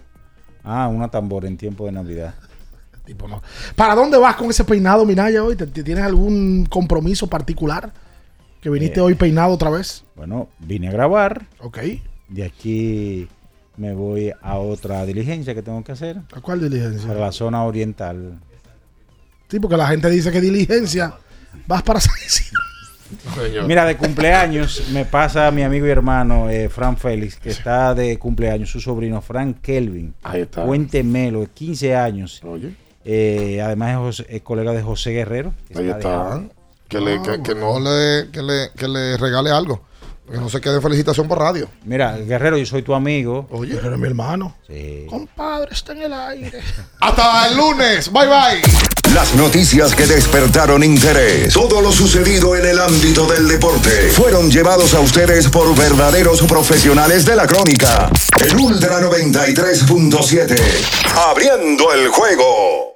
Ah, una tambor en tiempo de Navidad. Tipo, no. ¿Para dónde vas con ese peinado, Minaya, hoy? ¿Te- te- ¿Tienes algún compromiso particular? ¿Que viniste Eh. hoy peinado otra vez? Bueno, vine a grabar. Ok. De aquí me voy a otra diligencia que tengo que hacer. ¿A cuál diligencia? A la zona oriental. Sí, porque la gente dice que diligencia. Vas para San Isidro. Mira, de cumpleaños me pasa mi amigo y hermano eh, Fran Félix, que está de cumpleaños, su sobrino Frank Kelvin. Ahí está. Cuéntemelo, de 15 años. Oye. Eh, además es, José- es colega de José Guerrero. que Ahí está. Que, le, que, que no le, que le, que le regale algo. Que no se quede felicitación por radio. Mira, Guerrero, yo soy tu amigo. Oye. Pero mi hermano. Sí. Compadre, está en el aire. Hasta el lunes. Bye bye. Las noticias que despertaron interés, todo lo sucedido en el ámbito del deporte, fueron llevados a ustedes por verdaderos profesionales de la crónica. En Ultra 93.7, abriendo el juego.